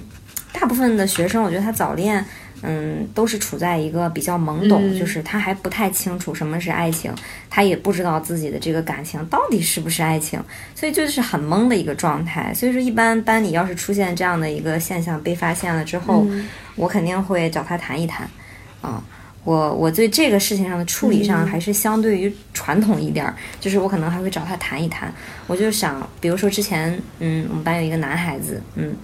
大部分的学生，我觉得他早恋，嗯，都是处在一个比较懵懂，就是他还不太清楚什么是爱情，他也不知道自己的这个感情到底是不是爱情，所以就是很懵的一个状态。所以说，一般班里要是出现这样的一个现象被发现了之后，我肯定会找他谈一谈。啊，我我对这个事情上的处理上还是相对于传统一点儿，就是我可能还会找他谈一谈。我就想，比如说之前，嗯，我们班有一个男孩子，嗯。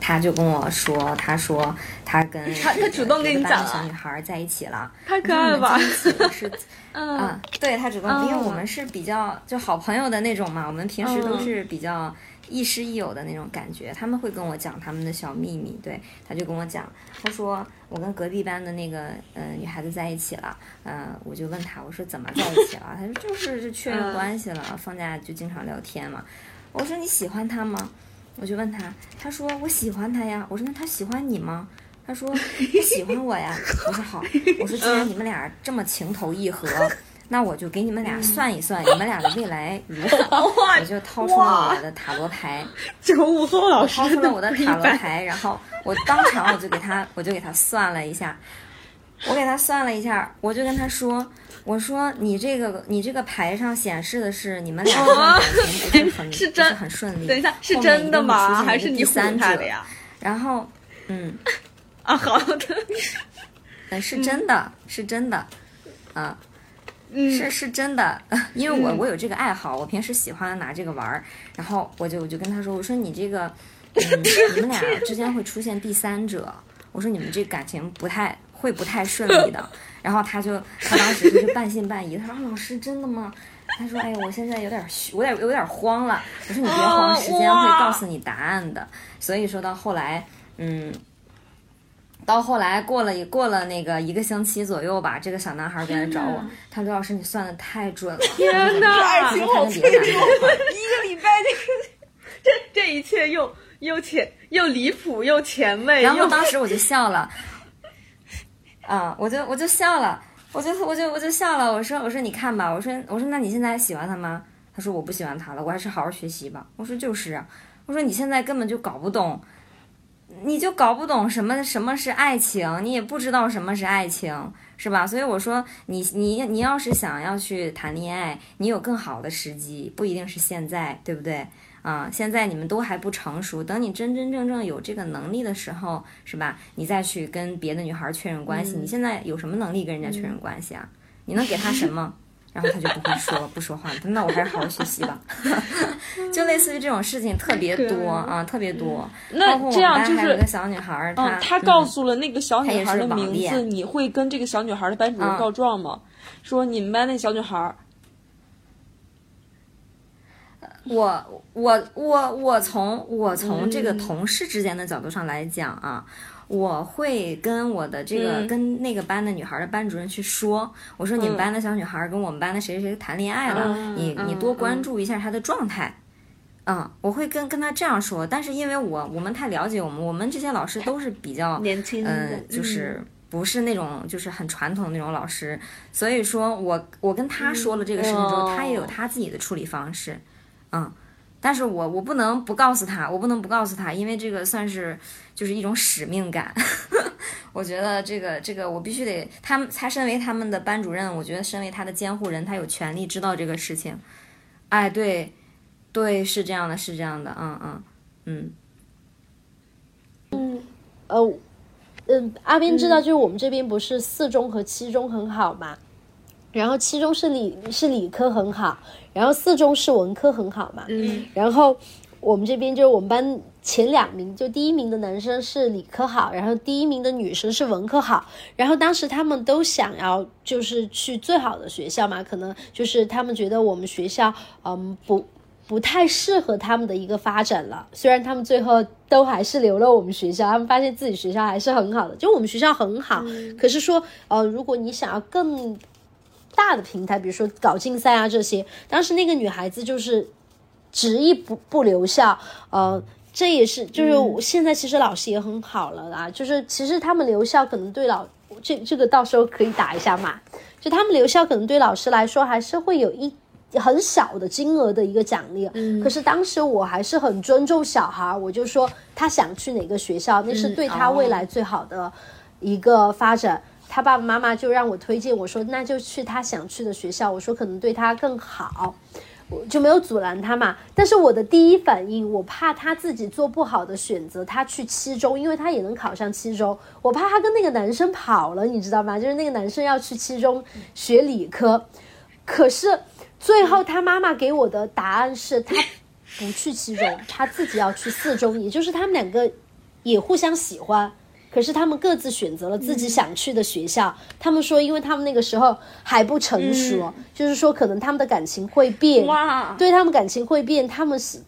他就跟我说，他说他跟他他主动跟你讲小女孩在一起了，太可爱了吧？是，<laughs> 嗯，对他主动，因为我们是比较就好朋友的那种嘛，我们平时都是比较亦师亦友的那种感觉。他们会跟我讲他们的小秘密，对，他就跟我讲，他说我跟隔壁班的那个嗯女孩子在一起了，嗯，我就问他，我说怎么在一起了？他说就是就确认关系了，放假就经常聊天嘛。我说你喜欢他吗？我就问他，他说我喜欢他呀。我说那他喜欢你吗？他说 <laughs> 他喜欢我呀。我说好。我说既然你们俩这么情投意合，那我就给你们俩算一算你们俩的未来如何。我就掏出了我的塔罗牌，九五后老师掏出了我的塔罗牌，然后我当场我就给他，我就给他算了一下。我给他算了一下，我就跟他说。我说你这个你这个牌上显示的是你们俩的感情不是很是真很顺利。等一下，是真的吗？还是你三者呀？然后，嗯，<laughs> 啊，好的，嗯，是真的，是真的，啊，是是真的，<laughs> 因为我我有这个爱好，我平时喜欢拿这个玩儿，然后我就我就跟他说，我说你这个，嗯，<laughs> 你们俩之间会出现第三者，我说你们这感情不太会不太顺利的。然后他就，他当时就是半信半疑，他说：“老师真的吗？”他说：“哎呀，我现在有点虚，我有点有点慌了。”我说：“你别慌，时间会告诉你答案的。”所以说到后来，嗯，到后来过了过了那个一个星期左右吧，这个小男孩过来找我，他说：“刘老师，你算的太准了。”天哪，爱情好脆弱，一个礼拜这个这这一切又又前又离谱又前卫。然后当时我就笑了。啊，我就我就笑了，我就我就我就笑了。我说我说你看吧，我说我说那你现在还喜欢他吗？他说我不喜欢他了，我还是好好学习吧。我说就是啊，我说你现在根本就搞不懂，你就搞不懂什么什么是爱情，你也不知道什么是爱情，是吧？所以我说你你你要是想要去谈恋爱，你有更好的时机，不一定是现在，对不对？啊，现在你们都还不成熟，等你真真正正有这个能力的时候，是吧？你再去跟别的女孩确认关系。你现在有什么能力跟人家确认关系啊？你能给她什么？然后他就不会说不说话。那我还是好好学习吧。<laughs> 就类似于这种事情特别多啊，特别多。那这样就是有个小女孩，她她告诉了那个小女孩的名字，你会跟这个小女孩的班主任告状吗？说你们班那小女孩。我我我我从我从这个同事之间的角度上来讲啊，我会跟我的这个跟那个班的女孩的班主任去说，我说你们班的小女孩跟我们班的谁谁谁谈恋爱了，你你多关注一下她的状态，嗯，我会跟跟他这样说，但是因为我我们太了解我们，我们这些老师都是比较年轻，嗯，就是不是那种就是很传统的那种老师，所以说我我跟他说了这个事情之后，他也有他自己的处理方式，嗯，但是我我不能不告诉他，我不能不告诉他，因为这个算是就是一种使命感，<laughs> 我觉得这个这个我必须得，他们他身为他们的班主任，我觉得身为他的监护人，他有权利知道这个事情，哎，对，对，是这样的，是这样的，嗯嗯嗯。嗯，呃，嗯，阿斌知道，就是我们这边不是四中和七中很好嘛，然后七中是理是理科很好，然后四中是文科很好嘛，嗯，然后我们这边就是我们班前两名，就第一名的男生是理科好，然后第一名的女生是文科好，然后当时他们都想要就是去最好的学校嘛，可能就是他们觉得我们学校嗯不。不太适合他们的一个发展了。虽然他们最后都还是留了我们学校，他们发现自己学校还是很好的。就我们学校很好，可是说，呃，如果你想要更大的平台，比如说搞竞赛啊这些，当时那个女孩子就是执意不不留校。呃，这也是就是现在其实老师也很好了啦。就是其实他们留校可能对老这这个到时候可以打一下码。就他们留校可能对老师来说还是会有一。很小的金额的一个奖励，可是当时我还是很尊重小孩，我就说他想去哪个学校，那是对他未来最好的一个发展。他爸爸妈妈就让我推荐，我说那就去他想去的学校，我说可能对他更好，我就没有阻拦他嘛。但是我的第一反应，我怕他自己做不好的选择，他去七中，因为他也能考上七中，我怕他跟那个男生跑了，你知道吗？就是那个男生要去七中学理科，可是。最后，他妈妈给我的答案是他不去七中，他自己要去四中，也就是他们两个也互相喜欢，可是他们各自选择了自己想去的学校。他们说，因为他们那个时候还不成熟，就是说可能他们的感情会变，对他们感情会变，他们是。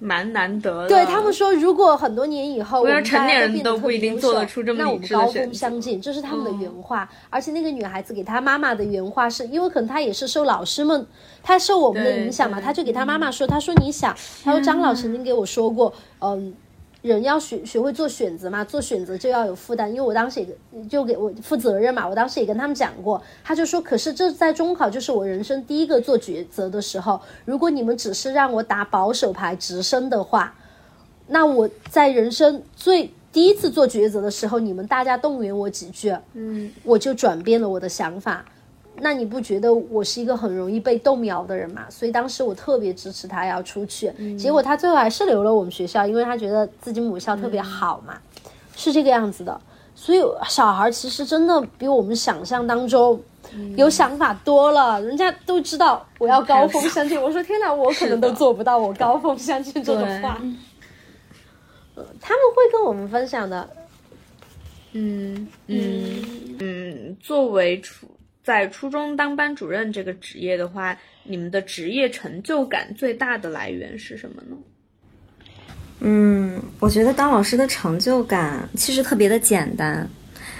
蛮难得的。对他们说，如果很多年以后，我们成年人都不一定做得出这么。那我们高风相近，这是他们的原话。而且那个女孩子给她妈妈的原话是，因为可能她也是受老师们，她受我们的影响嘛，她就给她妈妈说，她说你想，她说张老曾经给我说过，嗯。人要学学会做选择嘛，做选择就要有负担。因为我当时也就给我负责任嘛，我当时也跟他们讲过，他就说，可是这在中考就是我人生第一个做抉择的时候。如果你们只是让我打保守牌直升的话，那我在人生最第一次做抉择的时候，你们大家动员我几句，嗯，我就转变了我的想法。那你不觉得我是一个很容易被动摇的人吗？所以当时我特别支持他要出去，结果他最后还是留了我们学校，因为他觉得自己母校特别好嘛，是这个样子的。所以小孩其实真的比我们想象当中有想法多了，人家都知道我要高峰相见。我说天哪，我可能都做不到我高峰相见这种话。他们会跟我们分享的。嗯嗯嗯，作为初。在初中当班主任这个职业的话，你们的职业成就感最大的来源是什么呢？嗯，我觉得当老师的成就感其实特别的简单，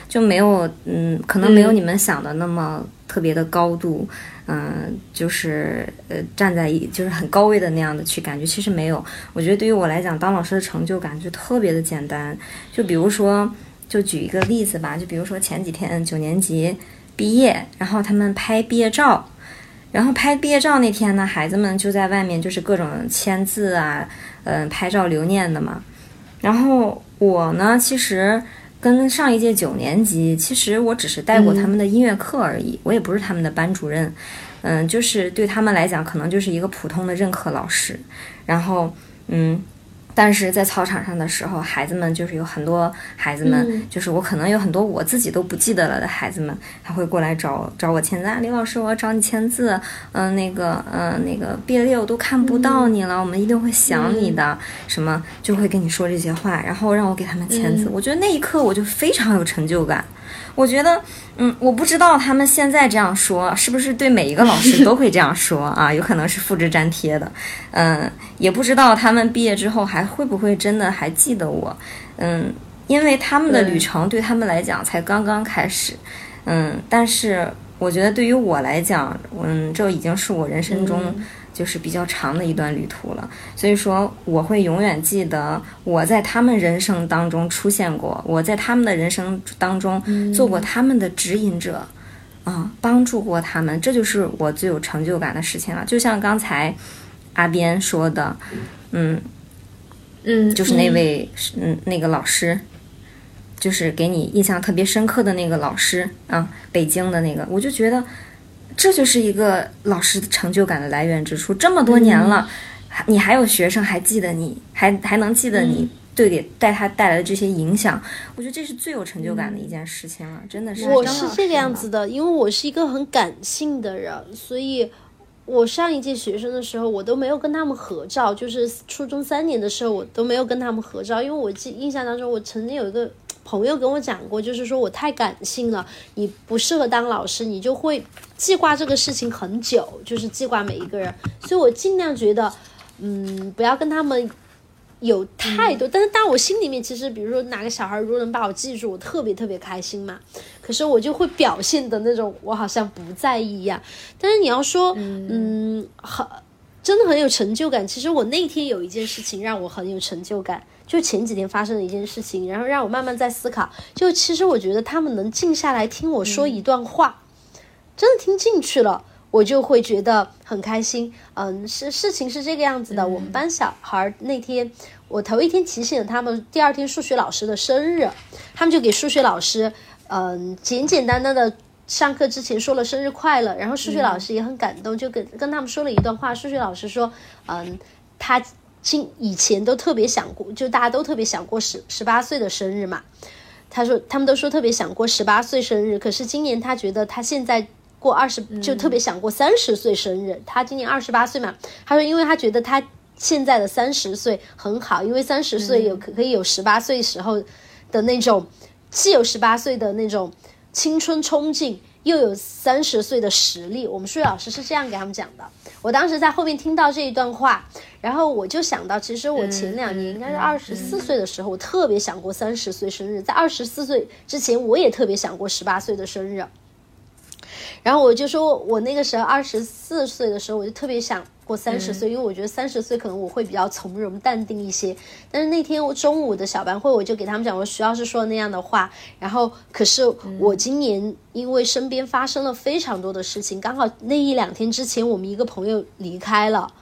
就没有嗯，可能没有你们想的那么特别的高度，嗯，就是呃站在一就是很高位的那样的去感觉，其实没有。我觉得对于我来讲，当老师的成就感就特别的简单。就比如说，就举一个例子吧，就比如说前几天九年级。毕业，然后他们拍毕业照，然后拍毕业照那天呢，孩子们就在外面就是各种签字啊，嗯，拍照留念的嘛。然后我呢，其实跟上一届九年级，其实我只是带过他们的音乐课而已，我也不是他们的班主任，嗯，就是对他们来讲，可能就是一个普通的任课老师。然后，嗯。但是在操场上的时候，孩子们就是有很多孩子们，就是我可能有很多我自己都不记得了的孩子们，他会过来找找我签字。啊，李老师，我要找你签字。嗯，那个，嗯，那个毕业我都看不到你了，我们一定会想你的。什么就会跟你说这些话，然后让我给他们签字。我觉得那一刻我就非常有成就感。我觉得，嗯，我不知道他们现在这样说是不是对每一个老师都会这样说啊？<laughs> 有可能是复制粘贴的，嗯，也不知道他们毕业之后还会不会真的还记得我，嗯，因为他们的旅程对他们来讲才刚刚开始，嗯，但是我觉得对于我来讲，嗯，这已经是我人生中就是比较长的一段旅途了。所以说，我会永远记得我在他们人生当中出现过，我在他们的人生当中做过他们的指引者，啊，帮助过他们，这就是我最有成就感的事情了。就像刚才阿边说的，嗯。嗯，就是那位嗯那个老师，就是给你印象特别深刻的那个老师啊，北京的那个，我就觉得这就是一个老师的成就感的来源之处。这么多年了，还你还有学生还记得你，还还能记得你对给带他带来的这些影响，我觉得这是最有成就感的一件事情了，真的是。我是这个样子的，因为我是一个很感性的人，所以。我上一届学生的时候，我都没有跟他们合照，就是初中三年的时候，我都没有跟他们合照，因为我记印象当中，我曾经有一个朋友跟我讲过，就是说我太感性了，你不适合当老师，你就会记挂这个事情很久，就是记挂每一个人，所以我尽量觉得，嗯，不要跟他们。有太多，但是当我心里面其实，比如说哪个小孩如果能把我记住，我特别特别开心嘛。可是我就会表现的那种，我好像不在意一样。但是你要说，嗯，很真的很有成就感。其实我那天有一件事情让我很有成就感，就前几天发生的一件事情，然后让我慢慢在思考。就其实我觉得他们能静下来听我说一段话，真的听进去了。我就会觉得很开心，嗯，是事情是这个样子的。我们班小孩那天，我头一天提醒了他们，第二天数学老师的生日，他们就给数学老师，嗯，简简单单的上课之前说了生日快乐。然后数学老师也很感动，就跟跟他们说了一段话。数学老师说，嗯，他今以前都特别想过，就大家都特别想过十十八岁的生日嘛。他说他们都说特别想过十八岁生日，可是今年他觉得他现在。过二十就特别想过三十岁生日，他今年二十八岁嘛。他说，因为他觉得他现在的三十岁很好，因为三十岁有可可以有十八岁时候的那种，既有十八岁的那种青春冲劲，又有三十岁的实力。我们数学老师是这样给他们讲的。我当时在后面听到这一段话，然后我就想到，其实我前两年应该是二十四岁的时候，我特别想过三十岁生日。在二十四岁之前，我也特别想过十八岁的生日。然后我就说，我那个时候二十四岁的时候，我就特别想过三十岁，因为我觉得三十岁可能我会比较从容淡定一些。但是那天我中午的小班会，我就给他们讲，我徐老师说那样的话。然后，可是我今年因为身边发生了非常多的事情，刚好那一两天之前，我们一个朋友离开了，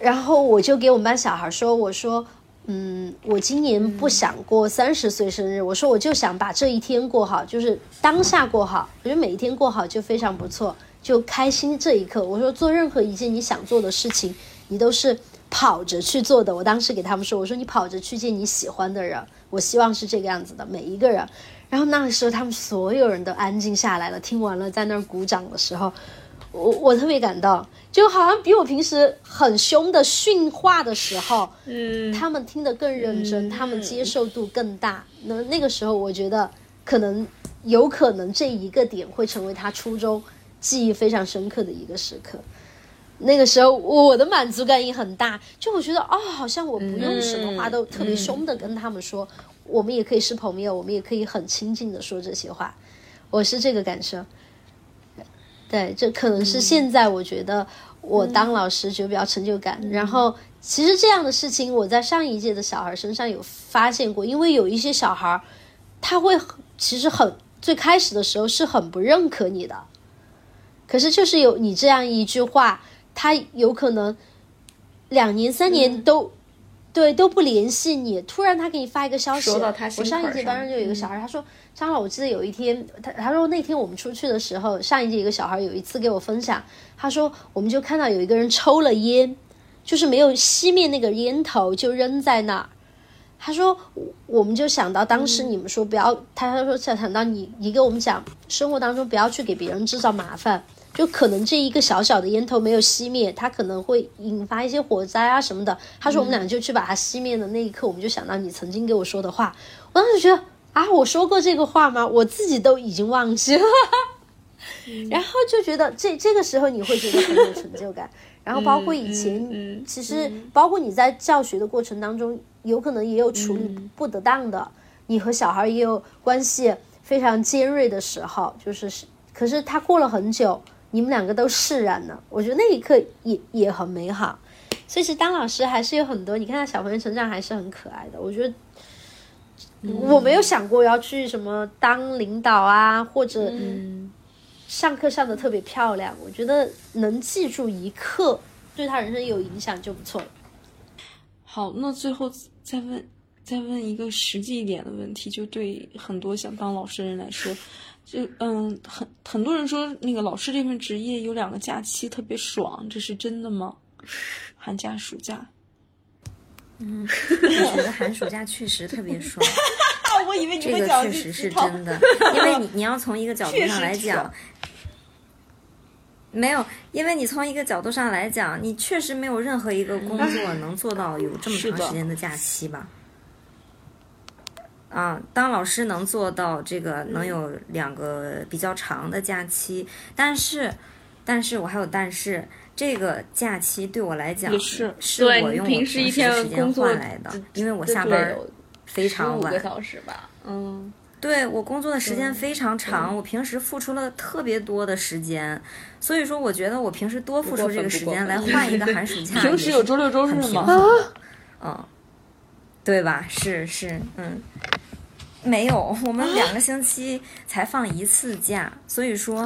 然后我就给我们班小孩说，我说。嗯，我今年不想过三十岁生日。我说，我就想把这一天过好，就是当下过好。我觉得每一天过好就非常不错，就开心这一刻。我说，做任何一件你想做的事情，你都是跑着去做的。我当时给他们说，我说你跑着去见你喜欢的人，我希望是这个样子的，每一个人。然后那个时候，他们所有人都安静下来了，听完了在那儿鼓掌的时候。我我特别感动，就好像比我平时很凶的训话的时候，嗯，他们听得更认真，他们接受度更大。那那个时候，我觉得可能有可能这一个点会成为他初中记忆非常深刻的一个时刻。那个时候，我的满足感也很大，就我觉得哦，好像我不用什么话都特别凶的跟他们说，我们也可以是朋友，我们也可以很亲近的说这些话，我是这个感受。对，这可能是现在我觉得我当老师觉得比较成就感。然后，其实这样的事情我在上一届的小孩身上有发现过，因为有一些小孩，他会其实很最开始的时候是很不认可你的，可是就是有你这样一句话，他有可能两年三年都。对，都不联系你。突然他给你发一个消息，我上一届班上就有一个小孩，他说：“张老，我记得有一天，他他说那天我们出去的时候，上一届一个小孩有一次给我分享，他说我们就看到有一个人抽了烟，就是没有熄灭那个烟头就扔在那儿。他说我们就想到当时你们说不要，他他说想想到你你给我们讲生活当中不要去给别人制造麻烦。”就可能这一个小小的烟头没有熄灭，它可能会引发一些火灾啊什么的。他说我们俩就去把它熄灭的那一刻，我们就想到你曾经给我说的话。我当时觉得啊，我说过这个话吗？我自己都已经忘记了。然后就觉得这这个时候你会觉得很有成就感。<laughs> 然后包括以前，其实包括你在教学的过程当中，有可能也有处理不得当的，你和小孩也有关系非常尖锐的时候，就是是，可是他过了很久。你们两个都释然了，我觉得那一刻也也很美好。所以是当老师还是有很多，你看到小朋友成长还是很可爱的。我觉得我没有想过要去什么当领导啊，或者上课上的特别漂亮。我觉得能记住一刻，对他人生有影响就不错了。好，那最后再问再问一个实际一点的问题，就对很多想当老师的人来说，就嗯，很很多人说那个老师这份职业有两个假期特别爽，这是真的吗？寒假、暑假，嗯，我觉得寒暑假确实特别爽。<laughs> 我以为你这个确实是真的，因为你 <laughs> 你要从一个角度上来讲，没有，因为你从一个角度上来讲，你确实没有任何一个工作能做到有这么长时间的假期吧？啊，当老师能做到这个能有两个比较长的假期，但是，但是我还有但是，这个假期对我来讲是是对你我用我平时一时的时间天工作换来的，因为我下班儿非常晚五个，小时吧，嗯，对我工作的时间非常长，我平时付出了特别多的时间，所以说我觉得我平时多付出这个时间来。<laughs> 换一个寒暑假，平时有周六周日吗？<laughs> 嗯，对吧？是是，嗯，没有，我们两个星期才放一次假，所以说，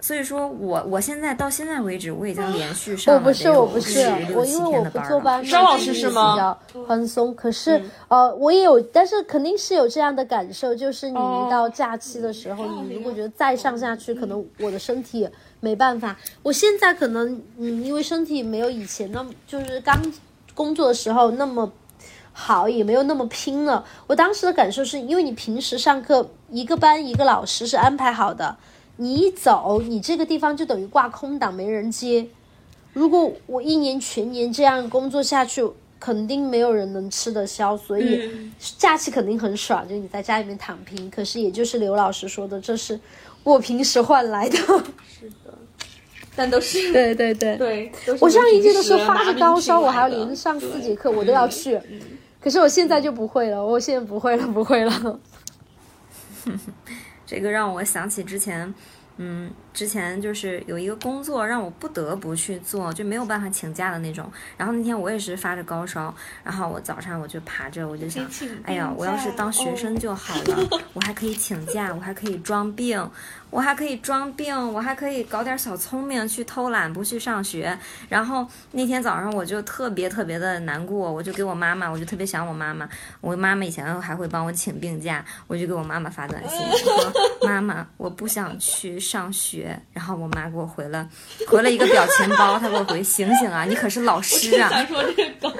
所以说我我现在到现在为止，我已经连续上了我不是，我不是我因为我不坐班嘛，张老师是吗比较宽松。可是、呃，我也有，但是肯定是有这样的感受，就是你一到假期的时候，你如果觉得再上下去，可能我的身体没办法。我现在可能嗯，因为身体没有以前那么，就是刚工作的时候那么。好，也没有那么拼了。我当时的感受是因为你平时上课一个班一个老师是安排好的，你一走，你这个地方就等于挂空档，没人接。如果我一年全年这样工作下去，肯定没有人能吃得消，所以假期肯定很爽，就你在家里面躺平。可是也就是刘老师说的，这是我平时换来的。是的但都是对 <laughs> 对对，对，我上一届的时候发着高烧，我还要连着上四节课，我都要去。可是我现在就不会了，我现在不会了，不会了。<laughs> 这个让我想起之前，嗯，之前就是有一个工作让我不得不去做，就没有办法请假的那种。然后那天我也是发着高烧，然后我早上我就爬着，我就想，哎呀，我要是当学生就好了，<laughs> 我还可以请假，我还可以装病，我还可以装病，我还可以搞点小聪明去偷懒不去上学。然后那天早上我就特别特别的难过，我就给我妈妈，我就特别想我妈妈。我妈妈以前还会帮我请病假，我就给我妈妈发短信说：“ <laughs> 妈妈，我不想去上学。”然后我妈给我回了回了一个表情包，她给我回：“醒醒啊，你可是老师啊想说这个梗，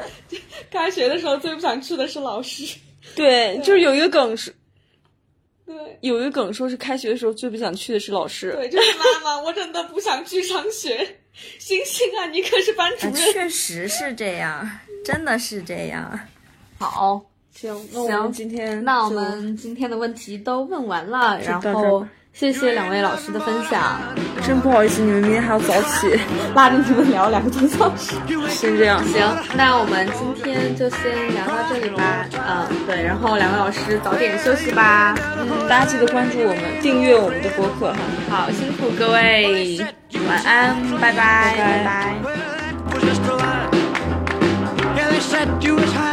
开学的时候最不想去的是老师。<laughs> 对，就是有一个梗是，对有一个梗说是开学的时候最不想去的是老师。对，就是妈妈，我真的不想去上学。星星啊，你可是班主啊！任。确实是这样，真的是这样。好，行，那我行们今天那我们今天的问题都问完了，然后儿谢谢两位老师的分享，真不好意思，你们明天还要早起，<laughs> 拉着你们聊两个多小时。<laughs> 先这样。行，那我们今天就先聊到这里吧。嗯，对，然后两位老师早点休息吧。嗯大家记得关注我们，订阅我们的播客哈。好，辛苦各位，晚安，拜拜，拜拜拜拜